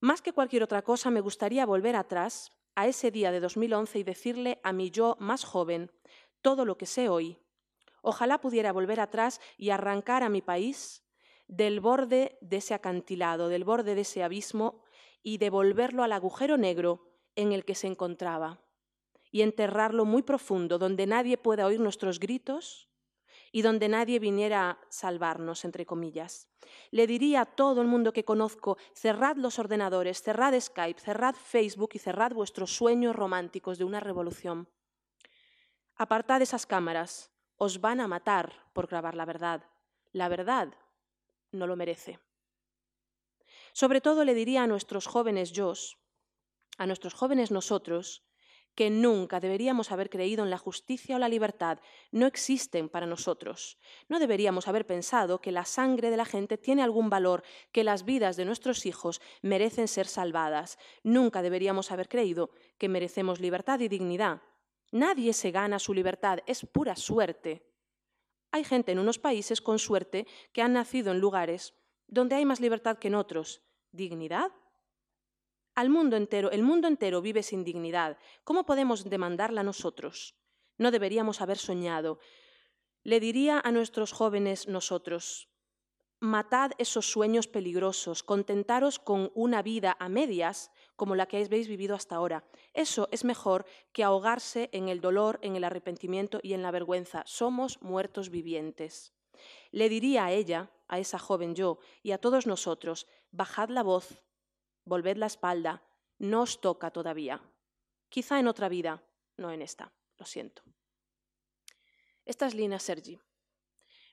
Más que cualquier otra cosa, me gustaría volver atrás a ese día de 2011 y decirle a mi yo más joven todo lo que sé hoy. Ojalá pudiera volver atrás y arrancar a mi país del borde de ese acantilado, del borde de ese abismo y devolverlo al agujero negro en el que se encontraba y enterrarlo muy profundo, donde nadie pueda oír nuestros gritos y donde nadie viniera a salvarnos, entre comillas. Le diría a todo el mundo que conozco, cerrad los ordenadores, cerrad Skype, cerrad Facebook y cerrad vuestros sueños románticos de una revolución. Apartad esas cámaras, os van a matar por grabar la verdad. La verdad no lo merece. Sobre todo le diría a nuestros jóvenes yo, a nuestros jóvenes nosotros, que nunca deberíamos haber creído en la justicia o la libertad. No existen para nosotros. No deberíamos haber pensado que la sangre de la gente tiene algún valor, que las vidas de nuestros hijos merecen ser salvadas. Nunca deberíamos haber creído que merecemos libertad y dignidad. Nadie se gana su libertad, es pura suerte. Hay gente en unos países con suerte que han nacido en lugares donde hay más libertad que en otros. ¿Dignidad? Al mundo entero, el mundo entero vive sin dignidad. ¿Cómo podemos demandarla nosotros? No deberíamos haber soñado. Le diría a nuestros jóvenes nosotros, matad esos sueños peligrosos, contentaros con una vida a medias como la que habéis vivido hasta ahora. Eso es mejor que ahogarse en el dolor, en el arrepentimiento y en la vergüenza. Somos muertos vivientes. Le diría a ella, a esa joven yo, y a todos nosotros, bajad la voz, volved la espalda, no os toca todavía. Quizá en otra vida, no en esta, lo siento. Esta es Lina Sergi.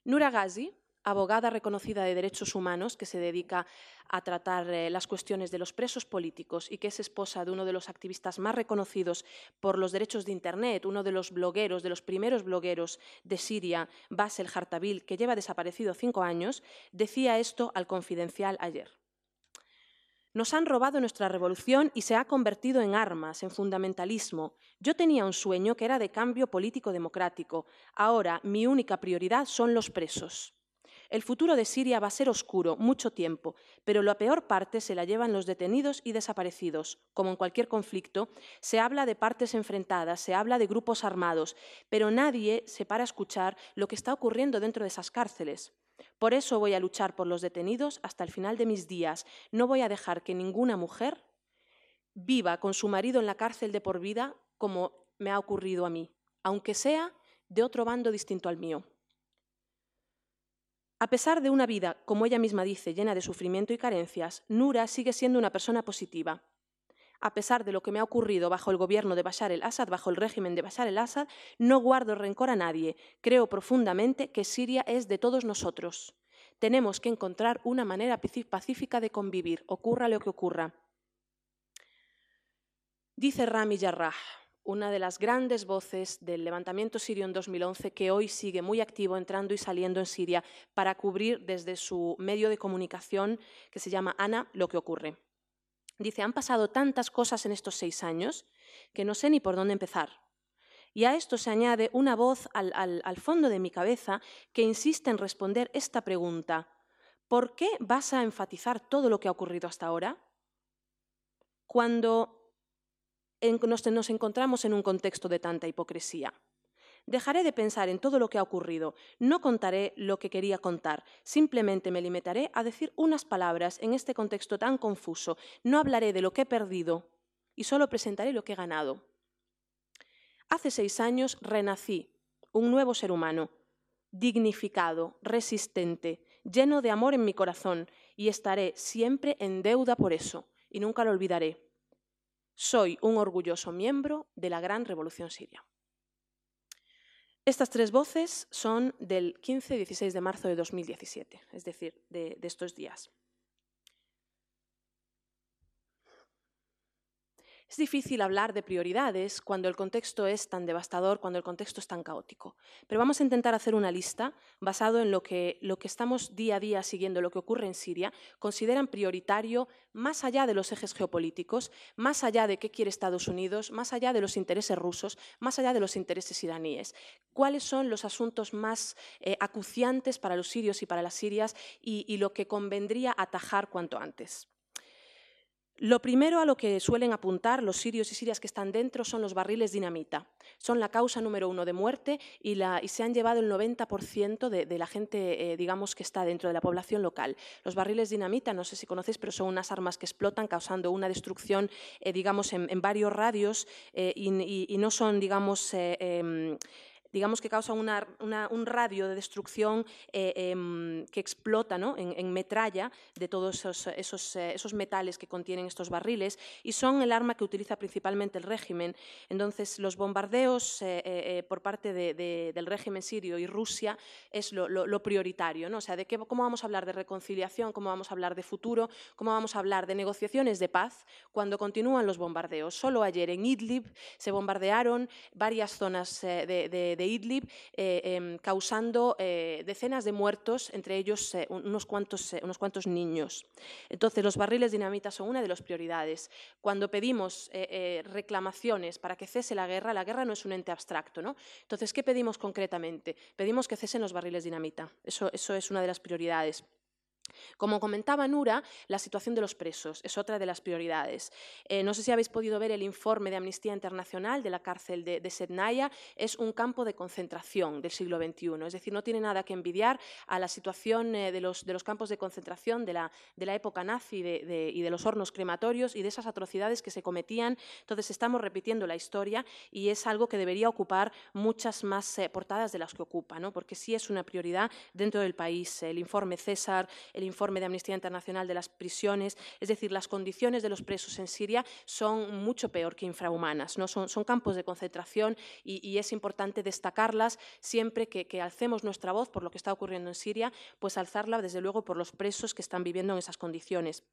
Nura Ghazi abogada reconocida de derechos humanos que se dedica a tratar eh, las cuestiones de los presos políticos y que es esposa de uno de los activistas más reconocidos por los derechos de Internet, uno de los blogueros, de los primeros blogueros de Siria, Basel Hartabil, que lleva desaparecido cinco años, decía esto al Confidencial ayer. Nos han robado nuestra revolución y se ha convertido en armas, en fundamentalismo. Yo tenía un sueño que era de cambio político democrático. Ahora mi única prioridad son los presos. El futuro de Siria va a ser oscuro mucho tiempo, pero la peor parte se la llevan los detenidos y desaparecidos. Como en cualquier conflicto, se habla de partes enfrentadas, se habla de grupos armados, pero nadie se para a escuchar lo que está ocurriendo dentro de esas cárceles. Por eso voy a luchar por los detenidos hasta el final de mis días. No voy a dejar que ninguna mujer viva con su marido en la cárcel de por vida como me ha ocurrido a mí, aunque sea de otro bando distinto al mío. A pesar de una vida, como ella misma dice, llena de sufrimiento y carencias, Nura sigue siendo una persona positiva. A pesar de lo que me ha ocurrido bajo el gobierno de Bashar el-Assad, bajo el régimen de Bashar el-Assad, no guardo rencor a nadie. Creo profundamente que Siria es de todos nosotros. Tenemos que encontrar una manera pacífica de convivir, ocurra lo que ocurra. Dice Rami Jarrah, una de las grandes voces del levantamiento sirio en 2011, que hoy sigue muy activo entrando y saliendo en Siria para cubrir desde su medio de comunicación, que se llama Ana, lo que ocurre. Dice, han pasado tantas cosas en estos seis años que no sé ni por dónde empezar. Y a esto se añade una voz al, fondo de mi cabeza que insiste en responder esta pregunta. ¿Por qué vas a enfatizar todo lo que ha ocurrido hasta ahora? Cuando nos, encontramos en un contexto de tanta hipocresía. Dejaré de pensar en todo lo que ha ocurrido, no contaré lo que quería contar, simplemente me limitaré a decir unas palabras en este contexto tan confuso, no hablaré de lo que he perdido y solo presentaré lo que he ganado. Hace seis años renací, un nuevo ser humano, dignificado, resistente, lleno de amor en mi corazón, y estaré siempre en deuda por eso, y nunca lo olvidaré. Soy un orgulloso miembro de la gran revolución siria. Estas tres voces son del 15 y 16 de marzo de 2017, es decir, de, estos días. Es difícil hablar de prioridades cuando el contexto es tan devastador, cuando el contexto es tan caótico. Pero vamos a intentar hacer una lista basado en lo que, lo que estamos día a día siguiendo, lo que ocurre en Siria, consideran prioritario más allá de los ejes geopolíticos, más allá de qué quiere Estados Unidos, más allá de los intereses rusos, más allá de los intereses iraníes. ¿Cuáles son los asuntos más eh, acuciantes para los sirios y para las sirias y lo que convendría atajar cuanto antes? Lo primero a lo que suelen apuntar los sirios y sirias que están dentro son los barriles dinamita. Son la causa número uno de muerte y, se han llevado el 90% de, la gente, eh, digamos, que está dentro de la población local. Los barriles dinamita, no sé si conocéis, pero son unas armas que explotan causando una destrucción, eh, digamos, en, varios radios eh, y, no son, digamos, em, digamos que causa un radio de destrucción eh, em, que explota en, metralla de todos esos, eh, esos, metales que contienen estos barriles y son el arma que utiliza principalmente el régimen. Entonces, los bombardeos eh, por parte del régimen sirio y Rusia es lo, prioritario. ¿no? O sea, de qué, cómo vamos a hablar de reconciliación, cómo vamos a hablar de futuro, cómo vamos a hablar de negociaciones de paz cuando continúan los bombardeos. Solo ayer en Idlib se bombardearon varias zonas de Idlib, eh, em, causando eh, decenas de muertos, entre ellos eh, unos, cuantos, unos cuantos niños. Entonces, los barriles dinamita son una de las prioridades. Cuando pedimos reclamaciones para que cese la guerra, la guerra no es un ente abstracto. ¿no? Entonces, ¿qué pedimos concretamente? Pedimos que cesen los barriles dinamita. Eso, eso es una de las prioridades. Como comentaba Nura, la situación de los presos es otra de las prioridades. Eh, no sé si habéis podido ver el informe de Amnistía Internacional de la cárcel de, de Sednaya. Es un campo de concentración del siglo XXI. Es decir, no tiene nada que envidiar a la situación eh, de, los, campos de concentración de la, época nazi y de los hornos crematorios y de esas atrocidades que se cometían. Entonces, estamos repitiendo la historia y es algo que debería ocupar muchas más eh, portadas de las que ocupa, porque sí es una prioridad dentro del país. El informe César, el informe de Amnistía Internacional de las prisiones, es decir, las condiciones de los presos en Siria son mucho peor que infrahumanas, ¿no? son, campos de concentración y, es importante destacarlas siempre que, que alcemos nuestra voz por lo que está ocurriendo en Siria, pues alzarla desde luego por los presos que están viviendo en esas condiciones.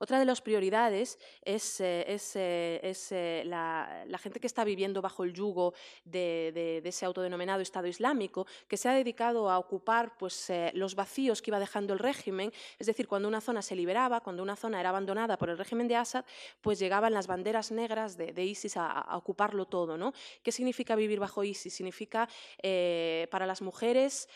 Otra de las prioridades es, eh, eh, eh, la, gente que está viviendo bajo el yugo de, ese autodenominado Estado Islámico, que se ha dedicado a ocupar pues, los vacíos que iba dejando el régimen, es decir, cuando una zona se liberaba, cuando una zona era abandonada por el régimen de Assad, pues llegaban las banderas negras de, ISIS a, ocuparlo todo. ¿no? ¿Qué significa vivir bajo ISIS? Significa para las mujeres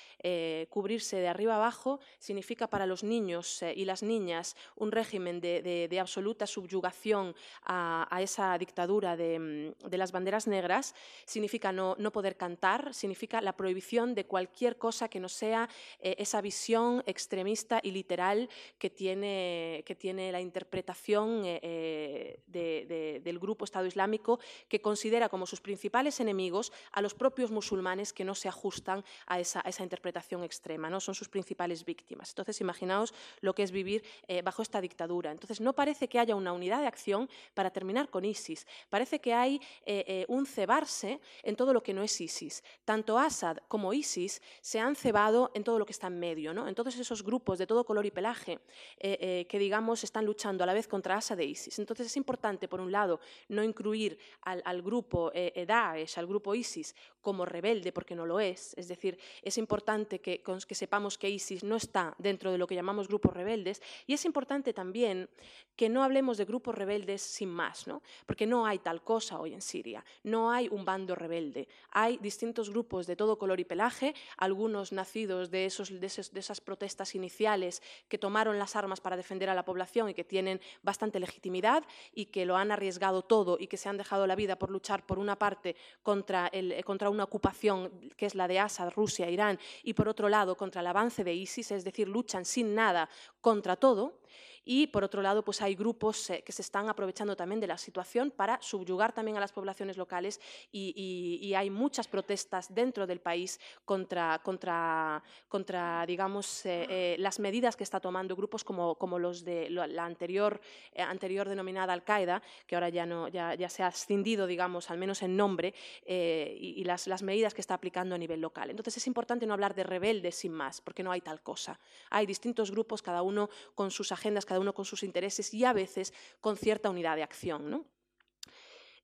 cubrirse de arriba abajo, significa para los niños y las niñas un régimen de de, absoluta subyugación a, esa dictadura mm, de, las banderas negras, significa no, poder cantar, significa la prohibición de cualquier cosa que no sea eh, esa visión extremista y literal que tiene, que tiene la interpretación eh, eh, del grupo Estado Islámico, que considera como sus principales enemigos a los propios musulmanes que no se ajustan a esa, interpretación extrema, ¿no? son sus principales víctimas. Entonces, imaginaos lo que es vivir bajo esta dictadura. Entonces, no parece que haya una unidad de acción para terminar con ISIS. Parece que hay eh, eh, un cebarse en todo lo que no es ISIS. Tanto Assad como ISIS se han cebado en todo lo que está en medio, ¿no? en todos esos grupos de todo color y pelaje eh, que, digamos, están luchando a la vez contra Assad e ISIS. Entonces, es importante, por un lado, no incluir al, grupo Daesh, al grupo ISIS, como rebelde, porque no lo es. Es decir, es importante que, que sepamos que ISIS no está dentro de lo que llamamos grupos rebeldes y es importante también que no hablemos de grupos rebeldes sin más, ¿no? porque no hay tal cosa hoy en Siria, no hay un bando rebelde, hay distintos grupos de todo color y pelaje, algunos nacidos de, esos, de, esas protestas iniciales que tomaron las armas para defender a la población y que tienen bastante legitimidad y que lo han arriesgado todo y que se han dejado la vida por luchar por una parte contra, el, contra una ocupación que es la de Assad, Rusia, Irán y por otro lado contra el avance de ISIS, es decir, luchan sin nada contra todo. Y por otro lado, pues hay grupos eh, que se están aprovechando también de la situación para subyugar también a las poblaciones locales y, hay muchas protestas dentro del país contra, contra, contra digamos, eh, eh, las medidas que está tomando grupos como, como los de la anterior, anterior denominada Al-Qaeda, que ahora ya, no, ya, ya, se ha ascendido, digamos, al menos en nombre, y, y las, las medidas que está aplicando a nivel local. Entonces es importante no hablar de rebeldes sin más, porque no hay tal cosa. Hay distintos grupos, cada uno con sus agendas, cada uno con sus intereses y a veces con cierta unidad de acción. ¿no?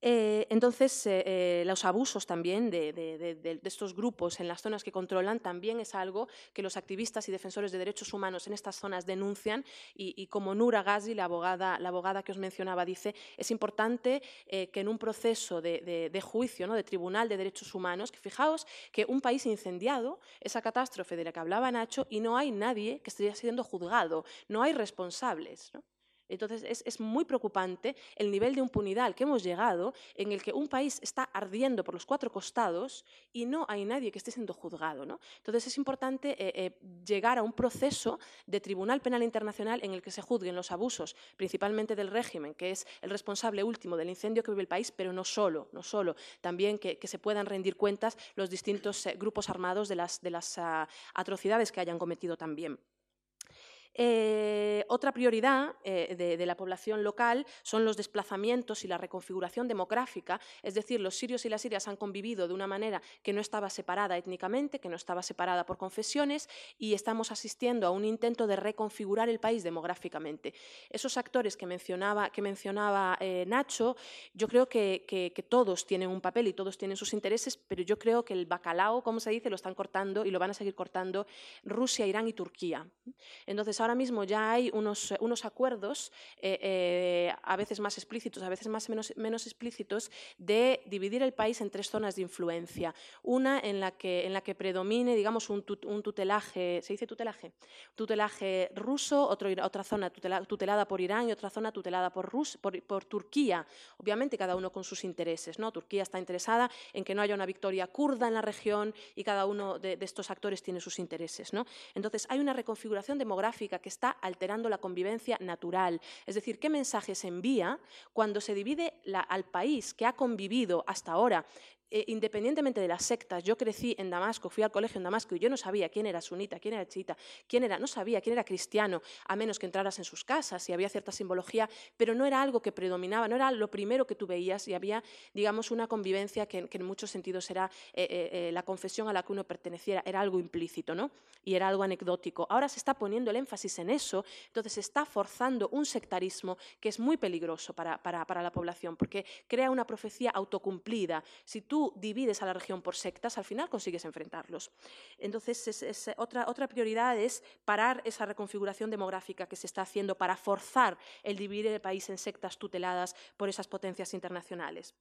Eh, entonces, eh, eh, los abusos también de, estos grupos en las zonas que controlan también es algo que los activistas y defensores de derechos humanos en estas zonas denuncian y, como Nura Ghazi, la abogada, que os mencionaba, dice, es importante que en un proceso de, juicio, ¿no? de tribunal de derechos humanos, que fijaos que un país incendiado, esa catástrofe de la que hablaba Nacho, y no hay nadie que esté siendo juzgado, no hay responsables. Entonces es, muy preocupante el nivel de impunidad al que hemos llegado, en el que un país está ardiendo por los cuatro costados y no hay nadie que esté siendo juzgado. ¿no? Entonces es importante eh, eh, llegar a un proceso de Tribunal Penal Internacional en el que se juzguen los abusos, principalmente del régimen, que es el responsable último del incendio que vive el país, pero no solo, no solo, también que, se puedan rendir cuentas los distintos eh, grupos armados de las, uh, atrocidades que hayan cometido también. Eh, otra prioridad eh, de, de, la población local son los desplazamientos y la reconfiguración demográfica, es decir, los sirios y las sirias han convivido de una manera que no estaba separada étnicamente, que no estaba separada por confesiones y estamos asistiendo a un intento de reconfigurar el país demográficamente. Esos actores que mencionaba, que mencionaba eh, Nacho, yo creo que, que, que, todos tienen un papel y todos tienen sus intereses, pero yo creo que el bacalao, como se dice, lo están cortando y lo van a seguir cortando Rusia, Irán y Turquía. Entonces, ahora mismo ya hay unos, unos acuerdos, eh, eh, a veces más explícitos, a veces más menos, menos, explícitos, de dividir el país en tres zonas de influencia. Una en la que, en la que predomine, digamos, un, tut, un tutelaje, ¿se dice tutelaje? Tutelaje ruso, otro, otra zona tutela, tutelada por Irán y otra zona tutelada por, Rus, por, por, Turquía. Obviamente cada uno con sus intereses. ¿no? Turquía está interesada en que no haya una victoria kurda en la región y cada uno de, de estos actores tiene sus intereses. ¿no? Entonces hay una reconfiguración demográfica que está alterando la convivencia natural. Es decir, ¿qué mensaje se envía cuando se divide al país que ha convivido hasta ahora eh, independientemente de las sectas, yo crecí en Damasco, fui al colegio en Damasco y yo no sabía quién era sunita, quién era chiita, quién era, no sabía quién era cristiano, a menos que entraras en sus casas y había cierta simbología, pero no era algo que predominaba, no era lo primero que tú veías y había, digamos, una convivencia que, en muchos sentidos era eh, eh, la confesión a la que uno perteneciera, era algo implícito, ¿no? Y era algo anecdótico. Ahora se está poniendo el énfasis en eso, entonces se está forzando un sectarismo que es muy peligroso para, para, para la población, porque crea una profecía autocumplida. Si tú divides a la región por sectas, al final consigues enfrentarlos. Entonces, es, es otra, otra prioridad es parar esa reconfiguración demográfica que se está haciendo para forzar el dividir el país en sectas tuteladas por esas potencias internacionales.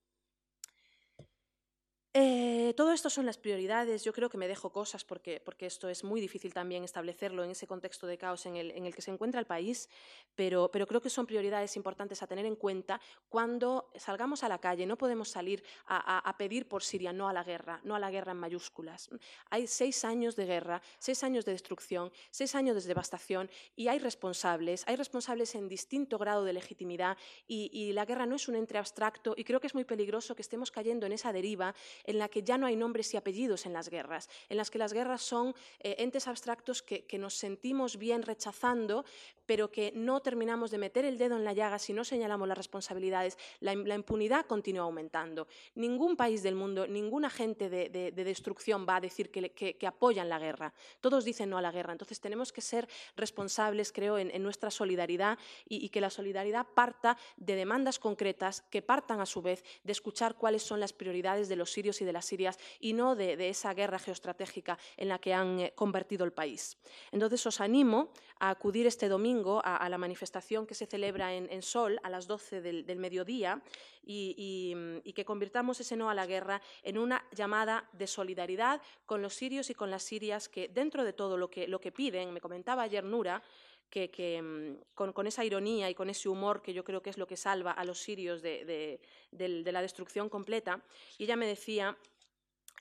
Eh, todo esto son las prioridades. Yo creo que me dejo cosas porque, porque esto es muy difícil también establecerlo en ese contexto de caos en el, en el que se encuentra el país, pero, pero, creo que son prioridades importantes a tener en cuenta cuando salgamos a la calle. No podemos salir a, a, a, pedir por Siria, no a la guerra, no a la guerra en mayúsculas. Hay seis años de guerra, seis años de destrucción, seis años de devastación y hay responsables, hay responsables en distinto grado de legitimidad y, y la guerra no es un ente abstracto y creo que es muy peligroso que estemos cayendo en esa deriva en la que ya no hay nombres y apellidos en las guerras, en las que las guerras son eh, entes abstractos que, que, nos sentimos bien rechazando, pero que no terminamos de meter el dedo en la llaga si no señalamos las responsabilidades. La, la impunidad continúa aumentando. Ningún país del mundo, ningún agente de, de, de destrucción va a decir que, que, que, apoyan la guerra. Todos dicen no a la guerra. Entonces tenemos que ser responsables, creo, en, en nuestra solidaridad y, y que la solidaridad parta de demandas concretas que partan a su vez de escuchar cuáles son las prioridades de los sirios y de las sirias y no de, de esa guerra geoestratégica en la que han eh, convertido el país. Entonces os animo a acudir este domingo a, la manifestación que se celebra en, en, Sol a las 12 del, del mediodía y, y, y, que convirtamos ese no a la guerra en una llamada de solidaridad con los sirios y con las sirias que dentro de todo lo que, lo que piden, me comentaba ayer Nura, que, mm, con, esa ironía y con ese humor que yo creo que es lo que salva a los sirios de, la destrucción completa. Y ella me decía,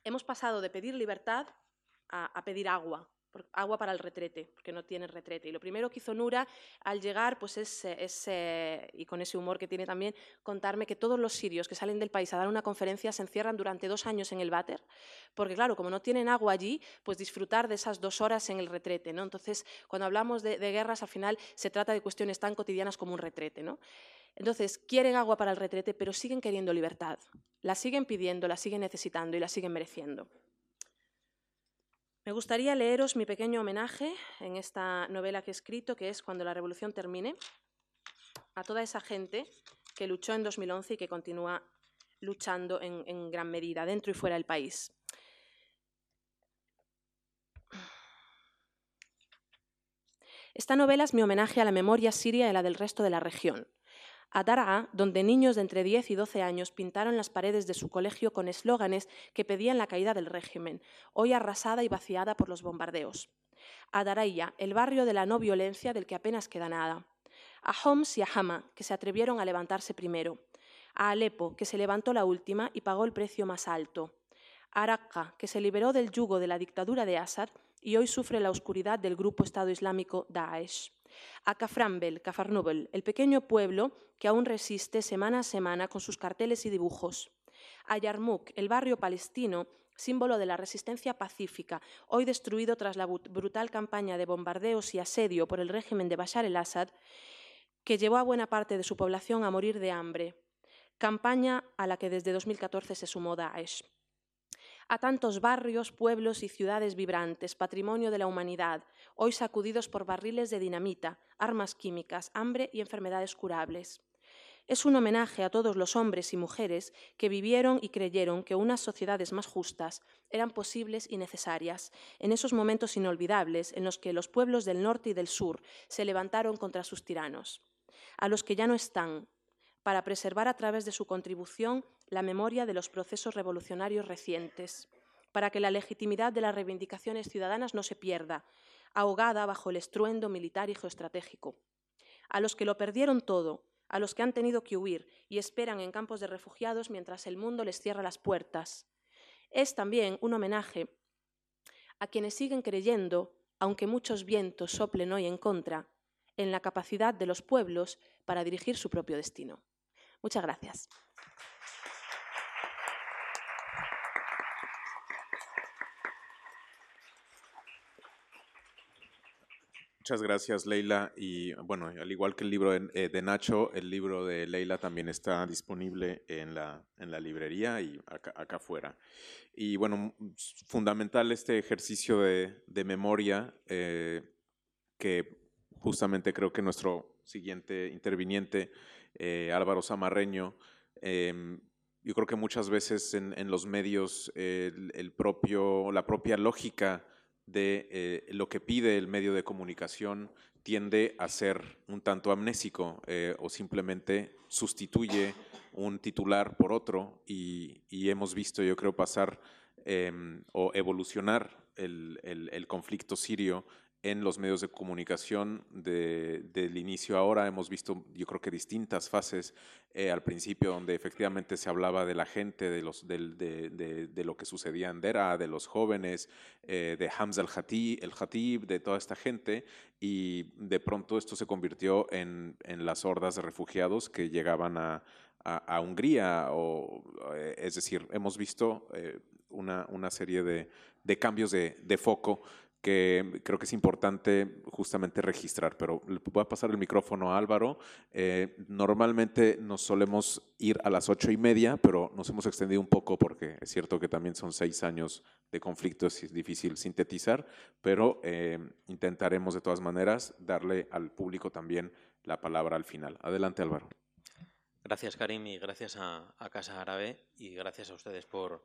hemos pasado de pedir libertad a pedir agua, agua para el retrete, porque no tiene retrete. Y lo primero que hizo Nura al llegar, pues es, es eh, y con ese humor que tiene también, contarme que todos los sirios que salen del país a dar una conferencia se encierran durante dos años en el váter, porque claro, como no tienen agua allí, pues disfrutar de esas dos horas en el retrete, ¿no? Entonces, cuando hablamos de, de guerras, al final se trata de cuestiones tan cotidianas como un retrete, ¿no? Entonces, quieren agua para el retrete, pero siguen queriendo libertad. La siguen pidiendo, la siguen necesitando y la siguen mereciendo. Me gustaría leeros mi pequeño homenaje en esta novela que he escrito, que es Cuando la revolución termine, a toda esa gente que luchó en 2011 y que continúa luchando en, en gran medida dentro y fuera del país. Esta novela es mi homenaje a la memoria siria y a la del resto de la región a Daraa, donde niños de entre 10 y 12 años pintaron las paredes de su colegio con eslóganes que pedían la caída del régimen, hoy arrasada y vaciada por los bombardeos. A Daraya, el barrio de la no violencia del que apenas queda nada. a Homs y a Hama, que se atrevieron a levantarse primero, a Alepo, que se levantó la última y pagó el precio más alto, a Raqqa, que se liberó del yugo de la dictadura de Assad y hoy sufre la oscuridad del grupo Estado Islámico Daesh, a Kaframbel, Kafarnubel, el pequeño pueblo que aún resiste semana a semana con sus carteles y dibujos, a Yarmouk, el barrio palestino símbolo de la resistencia pacífica, hoy destruido tras la brutal campaña de bombardeos y asedio por el régimen de Bashar el-Assad, que llevó a buena parte de su población a morir de hambre, campaña a la que desde 2014 se sumó Daesh. A tantos barrios, pueblos y ciudades vibrantes, patrimonio de la humanidad, hoy sacudidos por barriles de dinamita, armas químicas, hambre y enfermedades curables. Es un homenaje a todos los hombres y mujeres que vivieron y creyeron que unas sociedades más justas eran posibles y necesarias, en esos momentos inolvidables en los que los pueblos del norte y del sur se levantaron contra sus tiranos, a los que ya no están, para preservar a través de su contribución la memoria de los procesos revolucionarios recientes, para que la legitimidad de las reivindicaciones ciudadanas no se pierda, ahogada bajo el estruendo militar y geoestratégico, a los que lo perdieron todo, a los que han tenido que huir y esperan en campos de refugiados mientras el mundo les cierra las puertas. Es también un homenaje a quienes siguen creyendo, aunque muchos vientos soplen hoy en contra, en la capacidad de los pueblos para dirigir su propio destino. Muchas gracias. Muchas gracias, Leila. Y bueno, al igual que el libro eh, de, Nacho, el libro de Leila también está disponible en la, en la librería y acá, afuera. Y bueno, fundamental este ejercicio de, de memoria eh, que justamente creo que nuestro siguiente interviniente, eh, Álvaro Samarreño, em, yo creo que muchas veces en, en los medios el propio, la propia lógica de eh, lo que pide el medio de comunicación tiende a ser un tanto amnésico eh, o simplemente sustituye un titular por otro y, hemos visto, yo creo, pasar em, o evolucionar el conflicto sirio en los medios de comunicación del inicio ahora. Hemos visto, yo creo que distintas fases eh, al principio, donde efectivamente se hablaba de la gente, de, los, de, lo que sucedía en Dera, de los jóvenes, eh, de Hamza el-Hatib, el de toda esta gente, y de pronto esto se convirtió en, las hordas de refugiados que llegaban a, Hungría, o, eh, es decir, hemos visto una, una, serie de, cambios de, foco que creo que es importante justamente registrar, pero le voy a pasar el micrófono a Álvaro. Eh, normalmente nos solemos ir a las ocho y media, pero nos hemos extendido un poco porque es cierto que también son seis años de conflicto, es difícil sintetizar, pero eh, intentaremos de todas maneras darle al público también la palabra al final. Adelante, Álvaro. Gracias, Karim, y gracias a Casa Árabe y gracias a ustedes por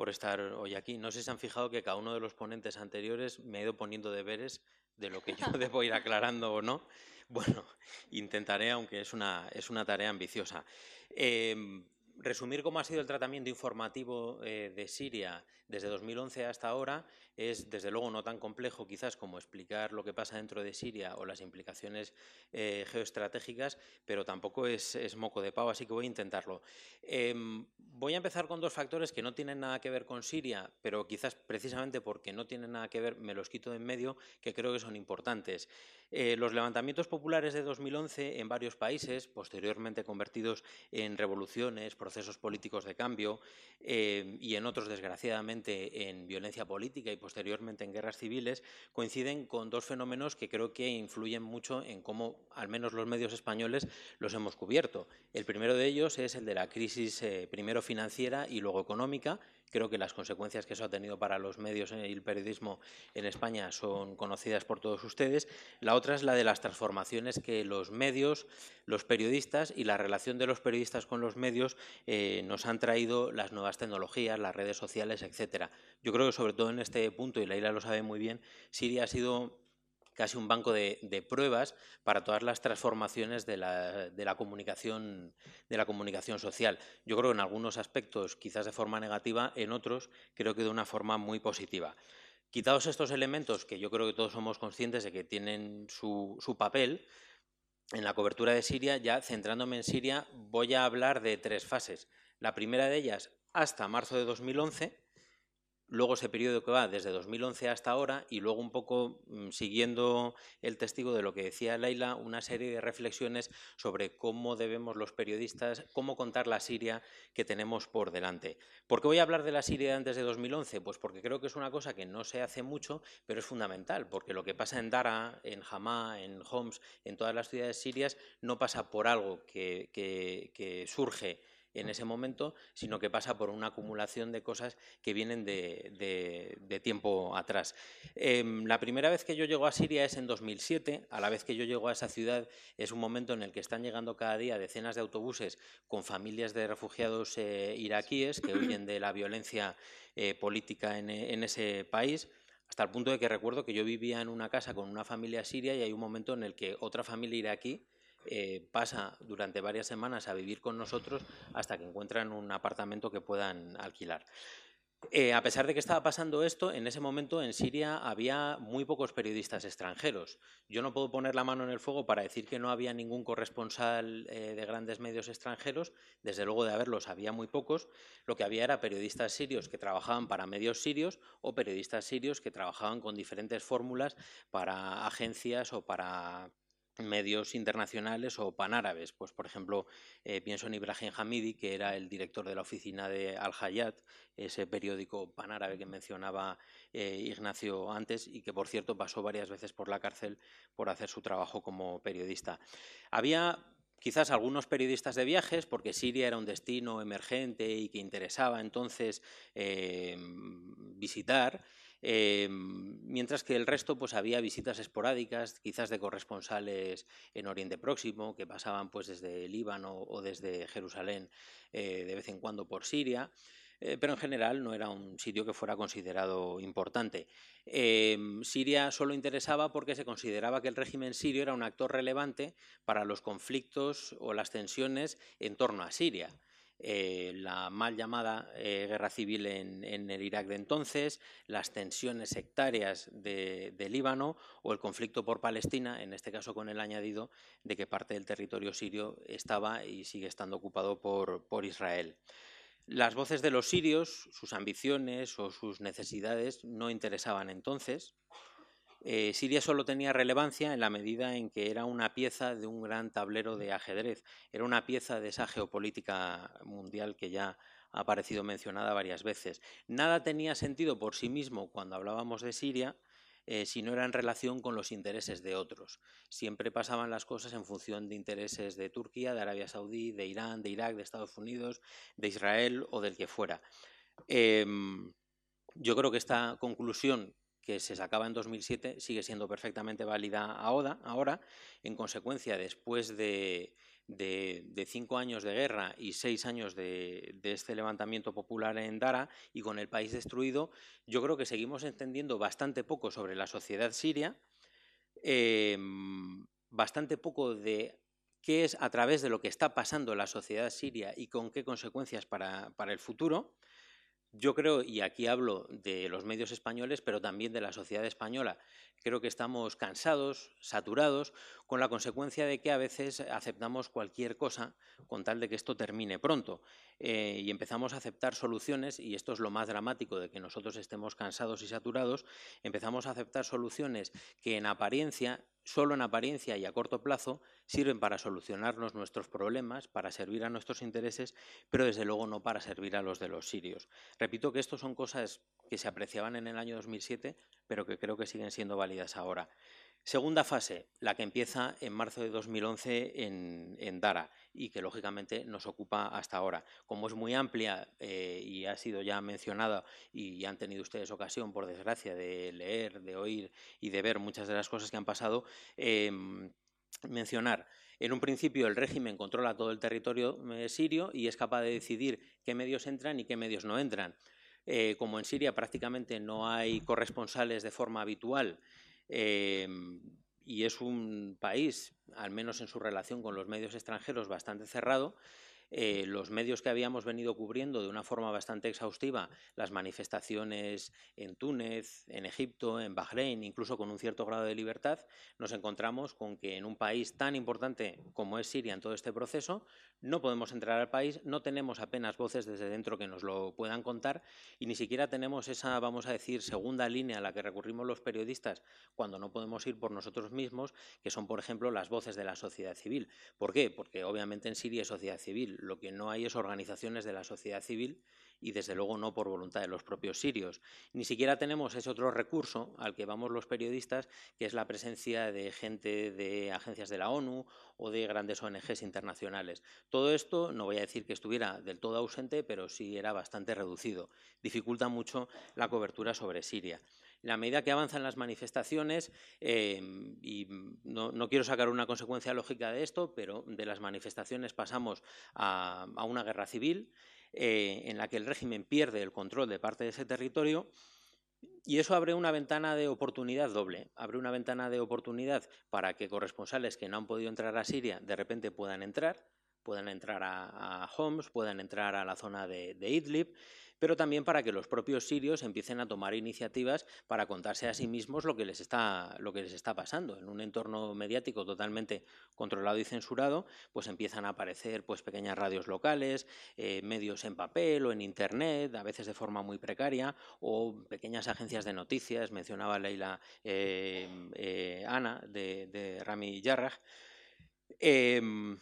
por estar hoy aquí. No sé si se han fijado que cada uno de los ponentes anteriores me ha ido poniendo deberes de lo que yo debo ir aclarando o no. Bueno, intentaré, aunque es una, es una tarea ambiciosa. Em, resumir cómo ha sido el tratamiento informativo eh, de Siria desde 2011 hasta ahora es, desde luego, no tan complejo quizás como explicar lo que pasa dentro de Siria o las implicaciones eh, geoestratégicas, pero tampoco es, moco de pavo, así que voy a intentarlo. Em, voy a empezar con dos factores que no tienen nada que ver con Siria, pero quizás precisamente porque no tienen nada que ver me los quito de en medio, que creo que son importantes. Eh, los levantamientos populares de 2011 en varios países, posteriormente convertidos en revoluciones, procesos políticos de cambio eh, y en otros, desgraciadamente, en violencia política y posteriormente en guerras civiles, coinciden con dos fenómenos que creo que influyen mucho en cómo, al menos los medios españoles, los hemos cubierto. El primero de ellos es el de la crisis eh, primero financiera y luego económica, Creo que las consecuencias que eso ha tenido para los medios y el periodismo en España son conocidas por todos ustedes. La otra es la de las transformaciones que los medios, los periodistas y la relación de los periodistas con los medios eh, nos han traído las nuevas tecnologías, las redes sociales, etcétera. Yo creo que sobre todo en este punto, y Leila lo sabe muy bien, Siria ha sido casi un banco de, pruebas para todas las transformaciones de la, comunicación, de la comunicación social. Yo creo que en algunos aspectos quizás de forma negativa, en otros creo que de una forma muy positiva. Quitados estos elementos que yo creo que todos somos conscientes de que tienen su, papel, en la cobertura de Siria, ya centrándome en Siria, voy a hablar de tres fases. La primera de ellas hasta marzo de 2011, luego ese periodo que va desde 2011 hasta ahora y luego un poco mm, siguiendo el testigo de lo que decía Laila, una serie de reflexiones sobre cómo debemos los periodistas, cómo contar la Siria que tenemos por delante. ¿Por qué voy a hablar de la Siria antes de 2011? Pues porque creo que es una cosa que no se hace mucho, pero es fundamental, porque lo que pasa en Dara, en Hama, en Homs, en todas las ciudades sirias, no pasa por algo que surge en ese momento, sino que pasa por una acumulación de cosas que vienen de, tiempo atrás. Em, la primera vez que yo llego a Siria es en 2007, a la vez que yo llego a esa ciudad es un momento en el que están llegando cada día decenas de autobuses con familias de refugiados eh, iraquíes que huyen de la violencia eh, política en, en ese país hasta el punto de que recuerdo que yo vivía en una casa con una familia siria y hay un momento en el que otra familia iraquí eh, pasa durante varias semanas a vivir con nosotros hasta que encuentran un apartamento que puedan alquilar. Eh, a pesar de que estaba pasando esto, en ese momento en Siria había muy pocos periodistas extranjeros. Yo no puedo poner la mano en el fuego para decir que no había ningún corresponsal eh, de grandes medios extranjeros. Desde luego de haberlos había muy pocos. Lo que había era periodistas sirios que trabajaban para medios sirios o periodistas sirios que trabajaban con diferentes fórmulas para agencias o para medios internacionales o panárabes. Pues, por ejemplo, eh, pienso en Ibrahim Hamidi, que era el director de la oficina de Al-Hayat, ese periódico panárabe que mencionaba eh, Ignacio antes y que, por cierto, pasó varias veces por la cárcel por hacer su trabajo como periodista. Había quizás algunos periodistas de viajes, porque Siria era un destino emergente y que interesaba entonces eh, visitar, Em, mientras que el resto pues había visitas esporádicas, quizás de corresponsales en Oriente Próximo, que pasaban pues desde Líbano o desde Jerusalén eh, de vez en cuando por Siria. Eh, pero en general no era un sitio que fuera considerado importante. Em, Siria solo interesaba porque se consideraba que el régimen sirio era un actor relevante para los conflictos o las tensiones en torno a Siria. Eh, la mal llamada eh, guerra civil en, el Irak de entonces, las tensiones sectarias de, Líbano o el conflicto por Palestina, en este caso con el añadido de que parte del territorio sirio estaba y sigue estando ocupado por, por Israel. Las voces de los sirios, sus ambiciones o sus necesidades no interesaban entonces, eh, Siria solo tenía relevancia en la medida en que era una pieza de un gran tablero de ajedrez, era una pieza de esa geopolítica mundial que ya ha aparecido mencionada varias veces. Nada tenía sentido por sí mismo cuando hablábamos de Siria eh, si no era en relación con los intereses de otros. Siempre pasaban las cosas en función de intereses de Turquía, de Arabia Saudí, de Irán, de Irak, de Estados Unidos, de Israel o del que fuera. Em, yo creo que esta conclusión que se sacaba en 2007 sigue siendo perfectamente válida ahora. En consecuencia, después de, cinco años de guerra y seis años de, este levantamiento popular en Dara y con el país destruido, yo creo que seguimos entendiendo bastante poco sobre la sociedad siria, em, bastante poco de qué es a través de lo que está pasando la sociedad siria y con qué consecuencias para el futuro. Yo creo, y aquí hablo de los medios españoles, pero también de la sociedad española, creo que estamos cansados, saturados, con la consecuencia de que a veces aceptamos cualquier cosa con tal de que esto termine pronto. Eh, y empezamos a aceptar soluciones, y esto es lo más dramático de que nosotros estemos cansados y saturados, empezamos a aceptar soluciones que en apariencia solo en apariencia y a corto plazo, sirven para solucionarnos nuestros problemas, para servir a nuestros intereses, pero desde luego no para servir a los de los sirios. Repito que esto son cosas que se apreciaban en el año 2007, pero que creo que siguen siendo válidas ahora. Segunda fase, la que empieza en marzo de 2011 en, Dara y que lógicamente nos ocupa hasta ahora. Como es muy amplia eh, y ha sido ya mencionada y han tenido ustedes ocasión, por desgracia, de leer, de oír y de ver muchas de las cosas que han pasado, em, mencionar. En un principio el régimen controla todo el territorio eh, sirio y es capaz de decidir qué medios entran y qué medios no entran. Eh, como en Siria prácticamente no hay corresponsales de forma habitual, Em, y es un país, al menos en su relación con los medios extranjeros, bastante cerrado. Eh, los medios que habíamos venido cubriendo de una forma bastante exhaustiva las manifestaciones en Túnez, en Egipto, en Bahrein, incluso con un cierto grado de libertad, nos encontramos con que en un país tan importante como es Siria en todo este proceso, no podemos entrar al país, no tenemos apenas voces desde dentro que nos lo puedan contar y ni siquiera tenemos esa, vamos a decir, segunda línea a la que recurrimos los periodistas cuando no podemos ir por nosotros mismos, que son, por ejemplo, las voces de la sociedad civil. ¿Por qué? Porque obviamente en Siria hay sociedad civil, lo que no hay es organizaciones de la sociedad civil y desde luego no por voluntad de los propios sirios. Ni siquiera tenemos ese otro recurso al que vamos los periodistas, que es la presencia de gente de agencias de la ONU o de grandes ONGs internacionales. Todo esto no voy a decir que estuviera del todo ausente, pero sí era bastante reducido. Dificulta mucho la cobertura sobre Siria. La medida que avanzan las manifestaciones, eh, y no, quiero sacar una consecuencia lógica de esto, pero de las manifestaciones pasamos a, una guerra civil eh, en la que el régimen pierde el control de parte de ese territorio. Y eso abre una ventana de oportunidad doble. Abre una ventana de oportunidad para que corresponsales que no han podido entrar a Siria de repente puedan entrar, puedan entrar a, Homs, puedan entrar a la zona de Idlib pero también para que los propios sirios empiecen a tomar iniciativas para contarse a sí mismos lo que les está, lo que les está pasando. En un entorno mediático totalmente controlado y censurado, pues empiezan a aparecer pues, pequeñas radios locales, eh, medios en papel o en Internet, a veces de forma muy precaria, o pequeñas agencias de noticias, mencionaba Leila eh, eh, Ana de, Rami Yarraj. Em,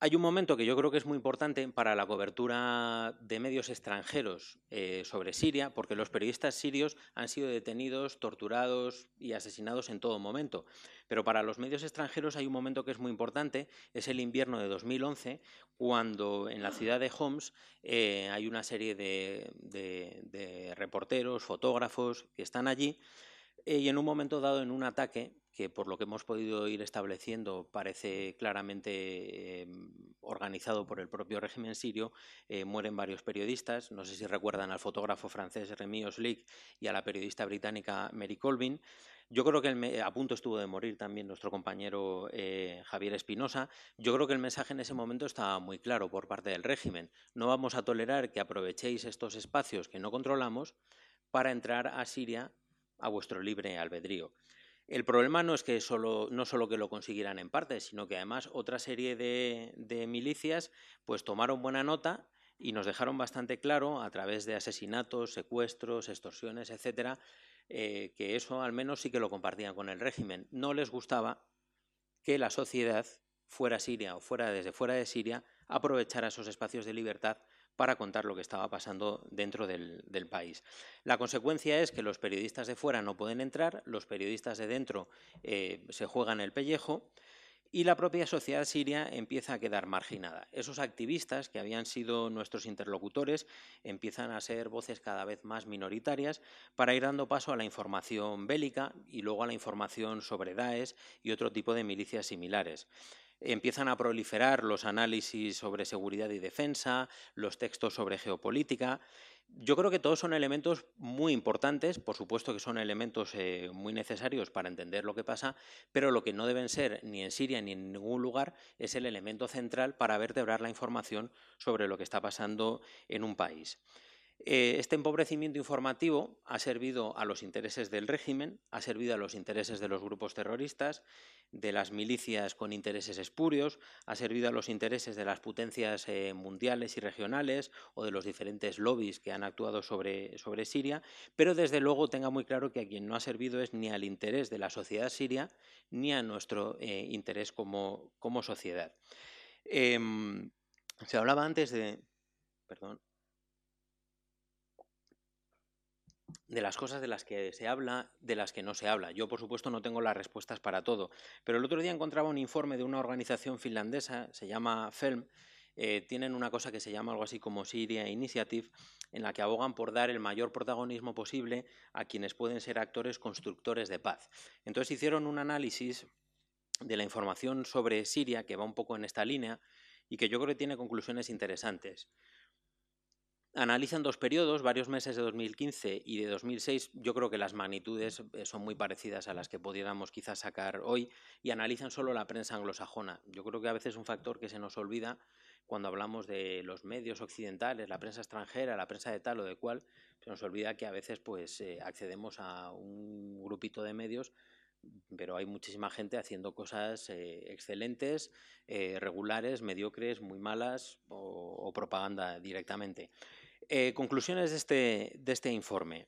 hay un momento que yo creo que es muy importante para la cobertura de medios extranjeros eh, sobre Siria, porque los periodistas sirios han sido detenidos, torturados y asesinados en todo momento. Pero para los medios extranjeros hay un momento que es muy importante, es el invierno de 2011, cuando en la ciudad de Homs eh, hay una serie de, reporteros, fotógrafos que están allí y en un momento dado, en un ataque, que por lo que hemos podido ir estableciendo parece claramente em, organizado por el propio régimen sirio, eh, mueren varios periodistas. No sé si recuerdan al fotógrafo francés Remy Oslik y a la periodista británica Mary Colvin. Yo creo que a punto estuvo de morir también nuestro compañero eh, Javier Espinosa. Yo creo que el mensaje en ese momento estaba muy claro por parte del régimen. No vamos a tolerar que aprovechéis estos espacios que no controlamos para entrar a Siria a vuestro libre albedrío. El problema no es que solo, no solo que lo consiguieran en parte, sino que además otra serie de, milicias pues tomaron buena nota y nos dejaron bastante claro a través de asesinatos, secuestros, extorsiones, etcétera, eh, que eso al menos sí que lo compartían con el régimen. No les gustaba que la sociedad, fuera Siria o fuera desde fuera de Siria, aprovechara esos espacios de libertad para contar lo que estaba pasando dentro del, país. La consecuencia es que los periodistas de fuera no pueden entrar, los periodistas de dentro eh, se juegan el pellejo y la propia sociedad siria empieza a quedar marginada. Esos activistas que habían sido nuestros interlocutores empiezan a ser voces cada vez más minoritarias para ir dando paso a la información bélica y luego a la información sobre Daesh y otro tipo de milicias similares empiezan a proliferar los análisis sobre seguridad y defensa, los textos sobre geopolítica. Yo creo que todos son elementos muy importantes, por supuesto que son elementos eh, muy necesarios para entender lo que pasa, pero lo que no deben ser ni en Siria ni en ningún lugar es el elemento central para vertebrar la información sobre lo que está pasando en un país. Eh, este empobrecimiento informativo ha servido a los intereses del régimen, ha servido a los intereses de los grupos terroristas, de las milicias con intereses espurios, ha servido a los intereses de las potencias eh, mundiales y regionales o de los diferentes lobbies que han actuado sobre, sobre, Siria, pero desde luego tenga muy claro que a quien no ha servido es ni al interés de la sociedad siria ni a nuestro eh, interés como, como sociedad. Em, se hablaba antes de... Perdón. De las cosas de las que se habla, de las que no se habla. Yo, por supuesto, no tengo las respuestas para todo, pero el otro día encontraba un informe de una organización finlandesa, se llama FELM, eh, tienen una cosa que se llama algo así como Syria Initiative, en la que abogan por dar el mayor protagonismo posible a quienes pueden ser actores constructores de paz. Entonces hicieron un análisis de la información sobre Siria que va un poco en esta línea y que yo creo que tiene conclusiones interesantes. Analizan dos periodos, varios meses de 2015 y de 2006. Yo creo que las magnitudes eh, son muy parecidas a las que pudiéramos quizás sacar hoy y analizan solo la prensa anglosajona. Yo creo que a veces es un factor que se nos olvida cuando hablamos de los medios occidentales, la prensa extranjera, la prensa de tal o de cual, se nos olvida que a veces pues eh, accedemos a un grupito de medios pero hay muchísima gente haciendo cosas eh, excelentes, regulares, mediocres, muy malas o propaganda directamente. Eh, conclusiones de este, de este informe.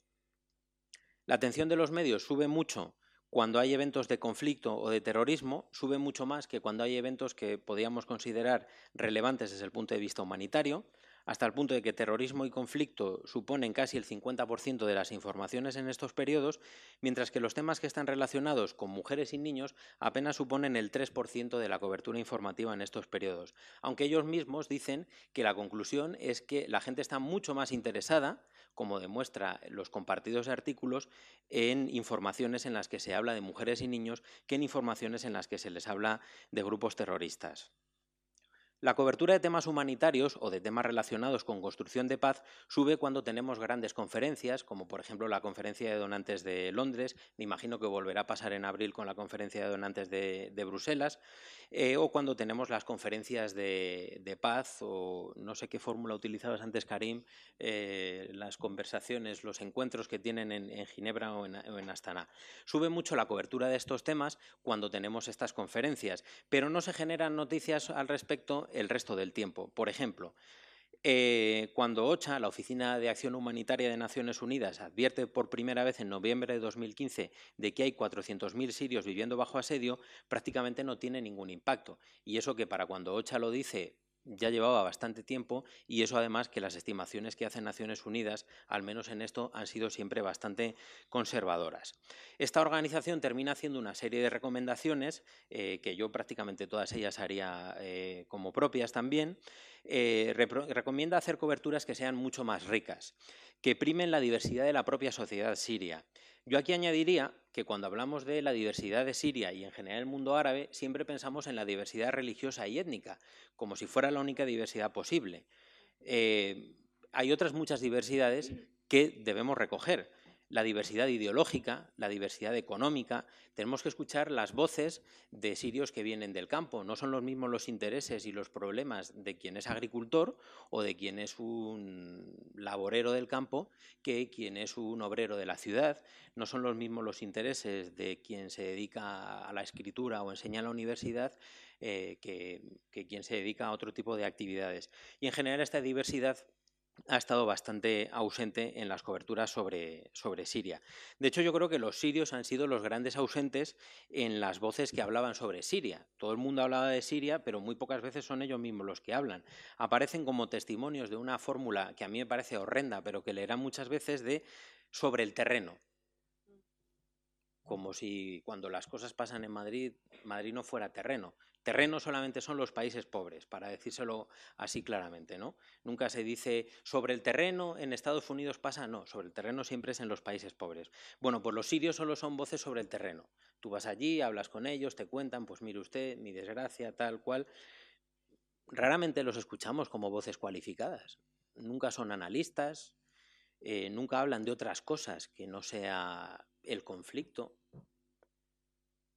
La atención de los medios sube mucho cuando hay eventos de conflicto o de terrorismo, sube mucho más que cuando hay eventos que podríamos considerar relevantes desde el punto de vista humanitario hasta el punto de que terrorismo y conflicto suponen casi el 50% de las informaciones en estos periodos, mientras que los temas que están relacionados con mujeres y niños apenas suponen el 3% de la cobertura informativa en estos periodos, aunque ellos mismos dicen que la conclusión es que la gente está mucho más interesada, como demuestra los compartidos artículos, en informaciones en las que se habla de mujeres y niños que en informaciones en las que se les habla de grupos terroristas. La cobertura de temas humanitarios o de temas relacionados con construcción de paz sube cuando tenemos grandes conferencias, como por ejemplo la conferencia de donantes de Londres, me imagino que volverá a pasar en abril con la conferencia de donantes de, Bruselas, eh, o cuando tenemos las conferencias de, paz, o no sé qué fórmula utilizabas antes, Karim, eh, las conversaciones, los encuentros que tienen en, Ginebra o en, o en Astana. Sube mucho la cobertura de estos temas cuando tenemos estas conferencias, pero no se generan noticias al respecto el resto del tiempo. Por ejemplo, eh, cuando OCHA, la Oficina de Acción Humanitaria de Naciones Unidas, advierte por primera vez en noviembre de 2015 de que hay 400.000 sirios viviendo bajo asedio, prácticamente no tiene ningún impacto. Y eso que para cuando OCHA lo dice ya llevaba bastante tiempo y eso además que las estimaciones que hacen Naciones Unidas, al menos en esto, han sido siempre bastante conservadoras. Esta organización termina haciendo una serie de recomendaciones, eh, que yo prácticamente todas ellas haría eh, como propias también, eh, recomienda hacer coberturas que sean mucho más ricas, que primen la diversidad de la propia sociedad siria, yo aquí añadiría que cuando hablamos de la diversidad de Siria y en general el mundo árabe, siempre pensamos en la diversidad religiosa y étnica, como si fuera la única diversidad posible. Eh, hay otras muchas diversidades que debemos recoger la diversidad ideológica, la diversidad económica. Tenemos que escuchar las voces de sirios que vienen del campo. No son los mismos los intereses y los problemas de quien es agricultor o de quien es un laborero del campo que quien es un obrero de la ciudad. No son los mismos los intereses de quien se dedica a la escritura o enseña en la universidad eh, que, que quien se dedica a otro tipo de actividades. Y en general esta diversidad ha estado bastante ausente en las coberturas sobre, sobre, Siria. De hecho, yo creo que los sirios han sido los grandes ausentes en las voces que hablaban sobre Siria. Todo el mundo hablaba de Siria, pero muy pocas veces son ellos mismos los que hablan. Aparecen como testimonios de una fórmula que a mí me parece horrenda, pero que leerán muchas veces de sobre el terreno. Como si cuando las cosas pasan en Madrid, Madrid no fuera terreno. Terreno solamente son los países pobres, para decírselo así claramente, ¿no? Nunca se dice sobre el terreno en Estados Unidos pasa, no, sobre el terreno siempre es en los países pobres. Bueno, pues los sirios solo son voces sobre el terreno. Tú vas allí, hablas con ellos, te cuentan, pues mire usted, mi desgracia, tal cual. Raramente los escuchamos como voces cualificadas. Nunca son analistas, eh, nunca hablan de otras cosas que no sea el conflicto.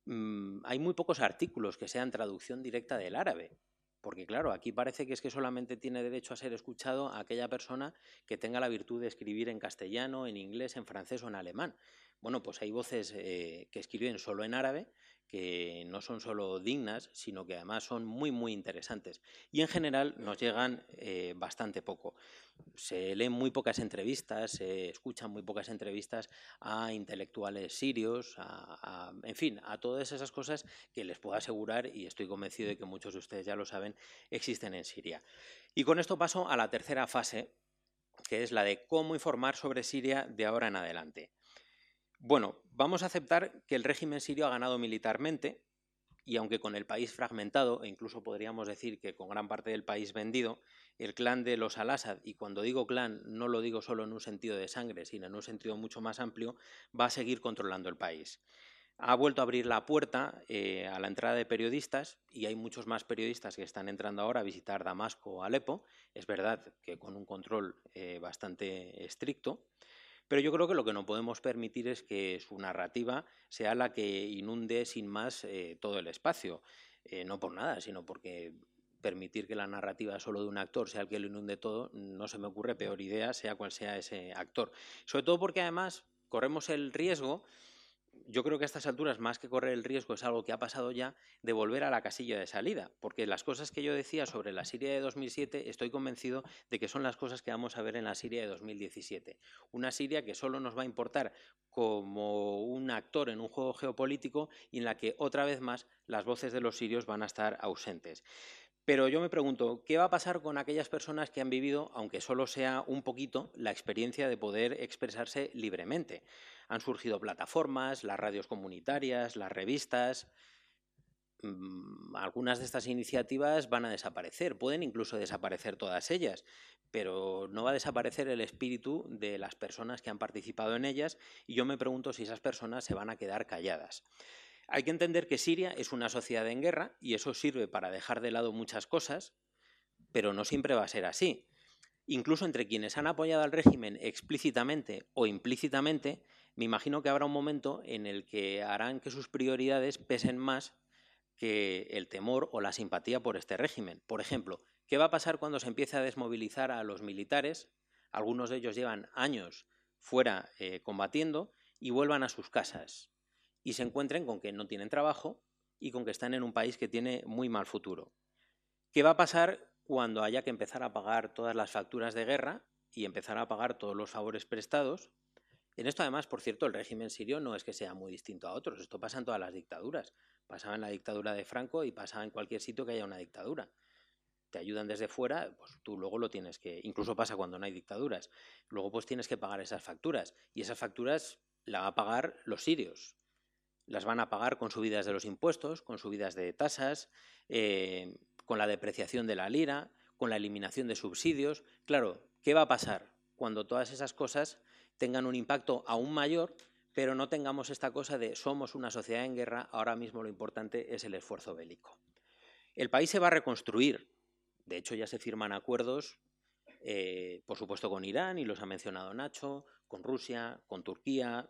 Mm, hay muy pocos artículos que sean traducción directa del árabe. Porque claro, aquí parece que es que solamente tiene derecho a ser escuchado aquella persona que tenga la virtud de escribir en castellano, en inglés, en francés o en alemán. Bueno, pues hay voces eh, que escriben solo en árabe que no son solo dignas, sino que además son muy, muy interesantes. Y en general nos llegan eh, bastante poco. Se leen muy pocas entrevistas, se escuchan muy pocas entrevistas a intelectuales sirios, en fin, a todas esas cosas que les puedo asegurar, y estoy convencido de que muchos de ustedes ya lo saben, existen en Siria. Y con esto paso a la tercera fase, que es la de cómo informar sobre Siria de ahora en adelante. Bueno, vamos a aceptar que el régimen sirio ha ganado militarmente y aunque con el país fragmentado, e incluso podríamos decir que con gran parte del país vendido, el clan de los al-Assad, y cuando digo clan no lo digo solo en un sentido de sangre, sino en un sentido mucho más amplio, va a seguir controlando el país. ha vuelto a abrir la puerta eh, a la entrada de periodistas y hay muchos más periodistas que están entrando ahora a visitar Damasco o Alepo. Es verdad que con un control eh, bastante estricto, pero yo creo que lo que no podemos permitir es que su narrativa sea la que inunde sin más eh, todo el espacio. no por nada, sino porque permitir que la narrativa solo de un actor sea el que lo inunde todo, no se me ocurre peor idea, sea cual sea ese actor. Sobre todo porque además corremos el riesgo yo creo que a estas alturas, más que correr el riesgo, es algo que ha pasado ya, de volver a la casilla de salida. Porque las cosas que yo decía sobre la Siria de 2007, estoy convencido de que son las cosas que vamos a ver en la Siria de 2017. Una Siria que solo nos va a importar como un actor en un juego geopolítico y en la que otra vez más las voces de los sirios van a estar ausentes. Pero yo me pregunto, ¿qué va a pasar con aquellas personas que han vivido, aunque solo sea un poquito, la experiencia de poder expresarse libremente? Han surgido plataformas, las radios comunitarias, las revistas. Mm, algunas de estas iniciativas van a desaparecer, pueden incluso desaparecer todas ellas, pero no va a desaparecer el espíritu de las personas que han participado en ellas y yo me pregunto si esas personas se van a quedar calladas. Hay que entender que Siria es una sociedad en guerra y eso sirve para dejar de lado muchas cosas, pero no siempre va a ser así. Incluso entre quienes han apoyado al régimen explícitamente o implícitamente, me imagino que habrá un momento en el que harán que sus prioridades pesen más que el temor o la simpatía por este régimen. Por ejemplo, ¿qué va a pasar cuando se empiece a desmovilizar a los militares? Algunos de ellos llevan años fuera eh, combatiendo y vuelvan a sus casas y se encuentren con que no tienen trabajo y con que están en un país que tiene muy mal futuro. ¿Qué va a pasar cuando haya que empezar a pagar todas las facturas de guerra y empezar a pagar todos los favores prestados? En esto, además, por cierto, el régimen sirio no es que sea muy distinto a otros. Esto pasa en todas las dictaduras. Pasaba en la dictadura de Franco y pasaba en cualquier sitio que haya una dictadura. Te ayudan desde fuera, pues tú luego lo tienes que. Incluso pasa cuando no hay dictaduras. Luego, pues tienes que pagar esas facturas. Y esas facturas la va a pagar los sirios las van a pagar con subidas de los impuestos, con subidas de tasas, eh, con la depreciación de la lira, con la eliminación de subsidios. Claro, ¿qué va a pasar cuando todas esas cosas tengan un impacto aún mayor, pero no tengamos esta cosa de somos una sociedad en guerra, ahora mismo lo importante es el esfuerzo bélico? El país se va a reconstruir. De hecho, ya se firman acuerdos, eh, por supuesto, con Irán, y los ha mencionado Nacho, con Rusia, con Turquía,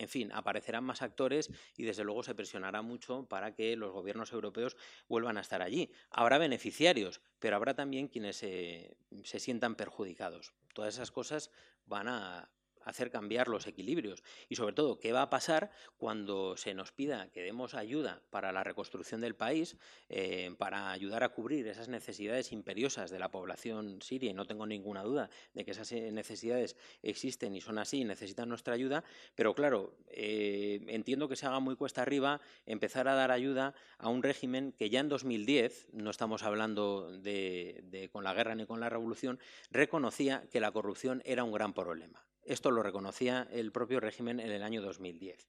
en fin, aparecerán más actores y desde luego se presionará mucho para que los gobiernos europeos vuelvan a estar allí. Habrá beneficiarios, pero habrá también quienes se, sientan perjudicados. Todas esas cosas van a, hacer cambiar los equilibrios. Y sobre todo qué va a pasar cuando se nos pida que demos ayuda para la reconstrucción del país, eh, para ayudar a cubrir esas necesidades imperiosas de la población siria y no tengo ninguna duda de que esas eh, necesidades existen y son así y necesitan nuestra ayuda, pero claro, eh, entiendo que se haga muy cuesta arriba empezar a dar ayuda a un régimen que ya en 2010, no estamos hablando de con la guerra ni con la revolución, reconocía que la corrupción era un gran problema. Esto lo reconocía el propio régimen en el año 2010.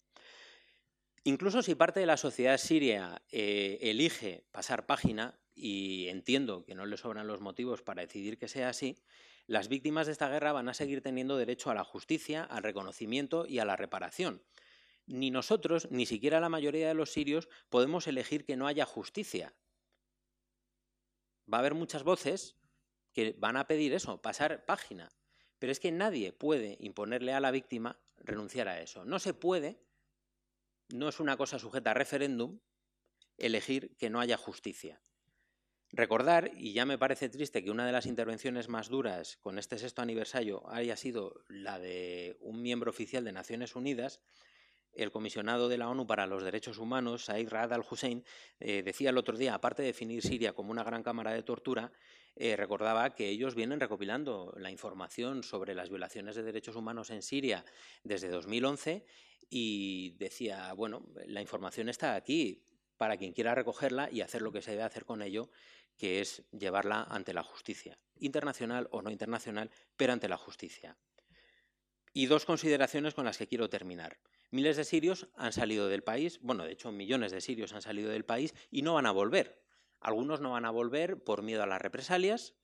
Incluso si parte de la sociedad siria eh, elige pasar página, y entiendo que no le sobran los motivos para decidir que sea así, las víctimas de esta guerra van a seguir teniendo derecho a la justicia, al reconocimiento y a la reparación. Ni nosotros, ni siquiera la mayoría de los sirios, podemos elegir que no haya justicia. Va a haber muchas voces que van a pedir eso, pasar página. Pero es que nadie puede imponerle a la víctima renunciar a eso. No se puede, no es una cosa sujeta a referéndum, elegir que no haya justicia. Recordar, y ya me parece triste que una de las intervenciones más duras con este sexto aniversario haya sido la de un miembro oficial de Naciones Unidas, el comisionado de la ONU para los Derechos Humanos, Said Raad al-Hussein, eh, decía el otro día, aparte de definir Siria como una gran cámara de tortura, eh, recordaba que ellos vienen recopilando la información sobre las violaciones de derechos humanos en Siria desde 2011 y decía, bueno, la información está aquí para quien quiera recogerla y hacer lo que se debe hacer con ello, que es llevarla ante la justicia, internacional o no internacional, pero ante la justicia. Y dos consideraciones con las que quiero terminar. Miles de sirios han salido del país, bueno, de hecho millones de sirios han salido del país y no van a volver. Algunos no van a volver por miedo a las represalias,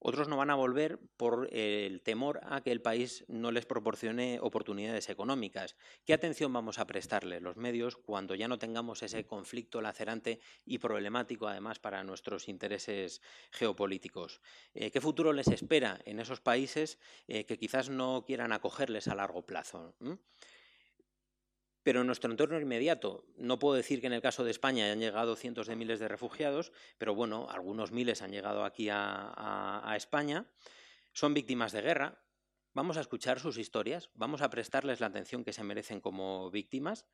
Otros no van a volver por el temor a que el país no les proporcione oportunidades económicas. ¿Qué atención vamos a prestarle los medios cuando ya no tengamos ese conflicto lacerante y problemático, además, para nuestros intereses geopolíticos? Eh, ¿Qué futuro les espera en esos países eh, que quizás no quieran acogerles a largo plazo? Pero en nuestro entorno inmediato, no puedo decir que en el caso de España han llegado cientos de miles de refugiados, pero bueno, algunos miles han llegado aquí a, España, son víctimas de guerra. Vamos a escuchar sus historias, vamos a prestarles la atención que se merecen como víctimas,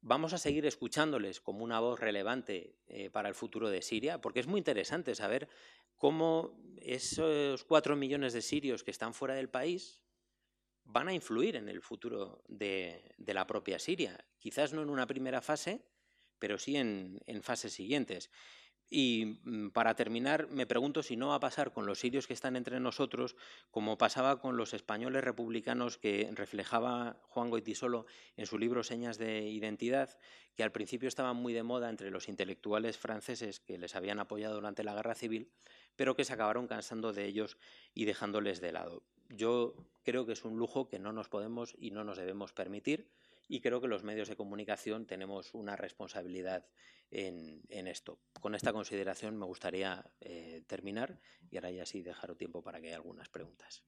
vamos a seguir escuchándoles como una voz relevante eh, para el futuro de Siria, porque es muy interesante saber cómo esos cuatro millones de sirios que están fuera del país, van a influir en el futuro de, la propia Siria. Quizás no en una primera fase, pero sí en, fases siguientes. Y mm, para terminar, me pregunto si no va a pasar con los sirios que están entre nosotros, como pasaba con los españoles republicanos que reflejaba Juan Goitisolo en su libro Señas de Identidad, que al principio estaban muy de moda entre los intelectuales franceses que les habían apoyado durante la guerra civil, pero que se acabaron cansando de ellos y dejándoles de lado yo creo que es un lujo que no nos podemos y no nos debemos permitir y creo que los medios de comunicación tenemos una responsabilidad en, esto. Con esta consideración me gustaría eh, terminar y ahora ya sí dejar tiempo para que haya algunas preguntas.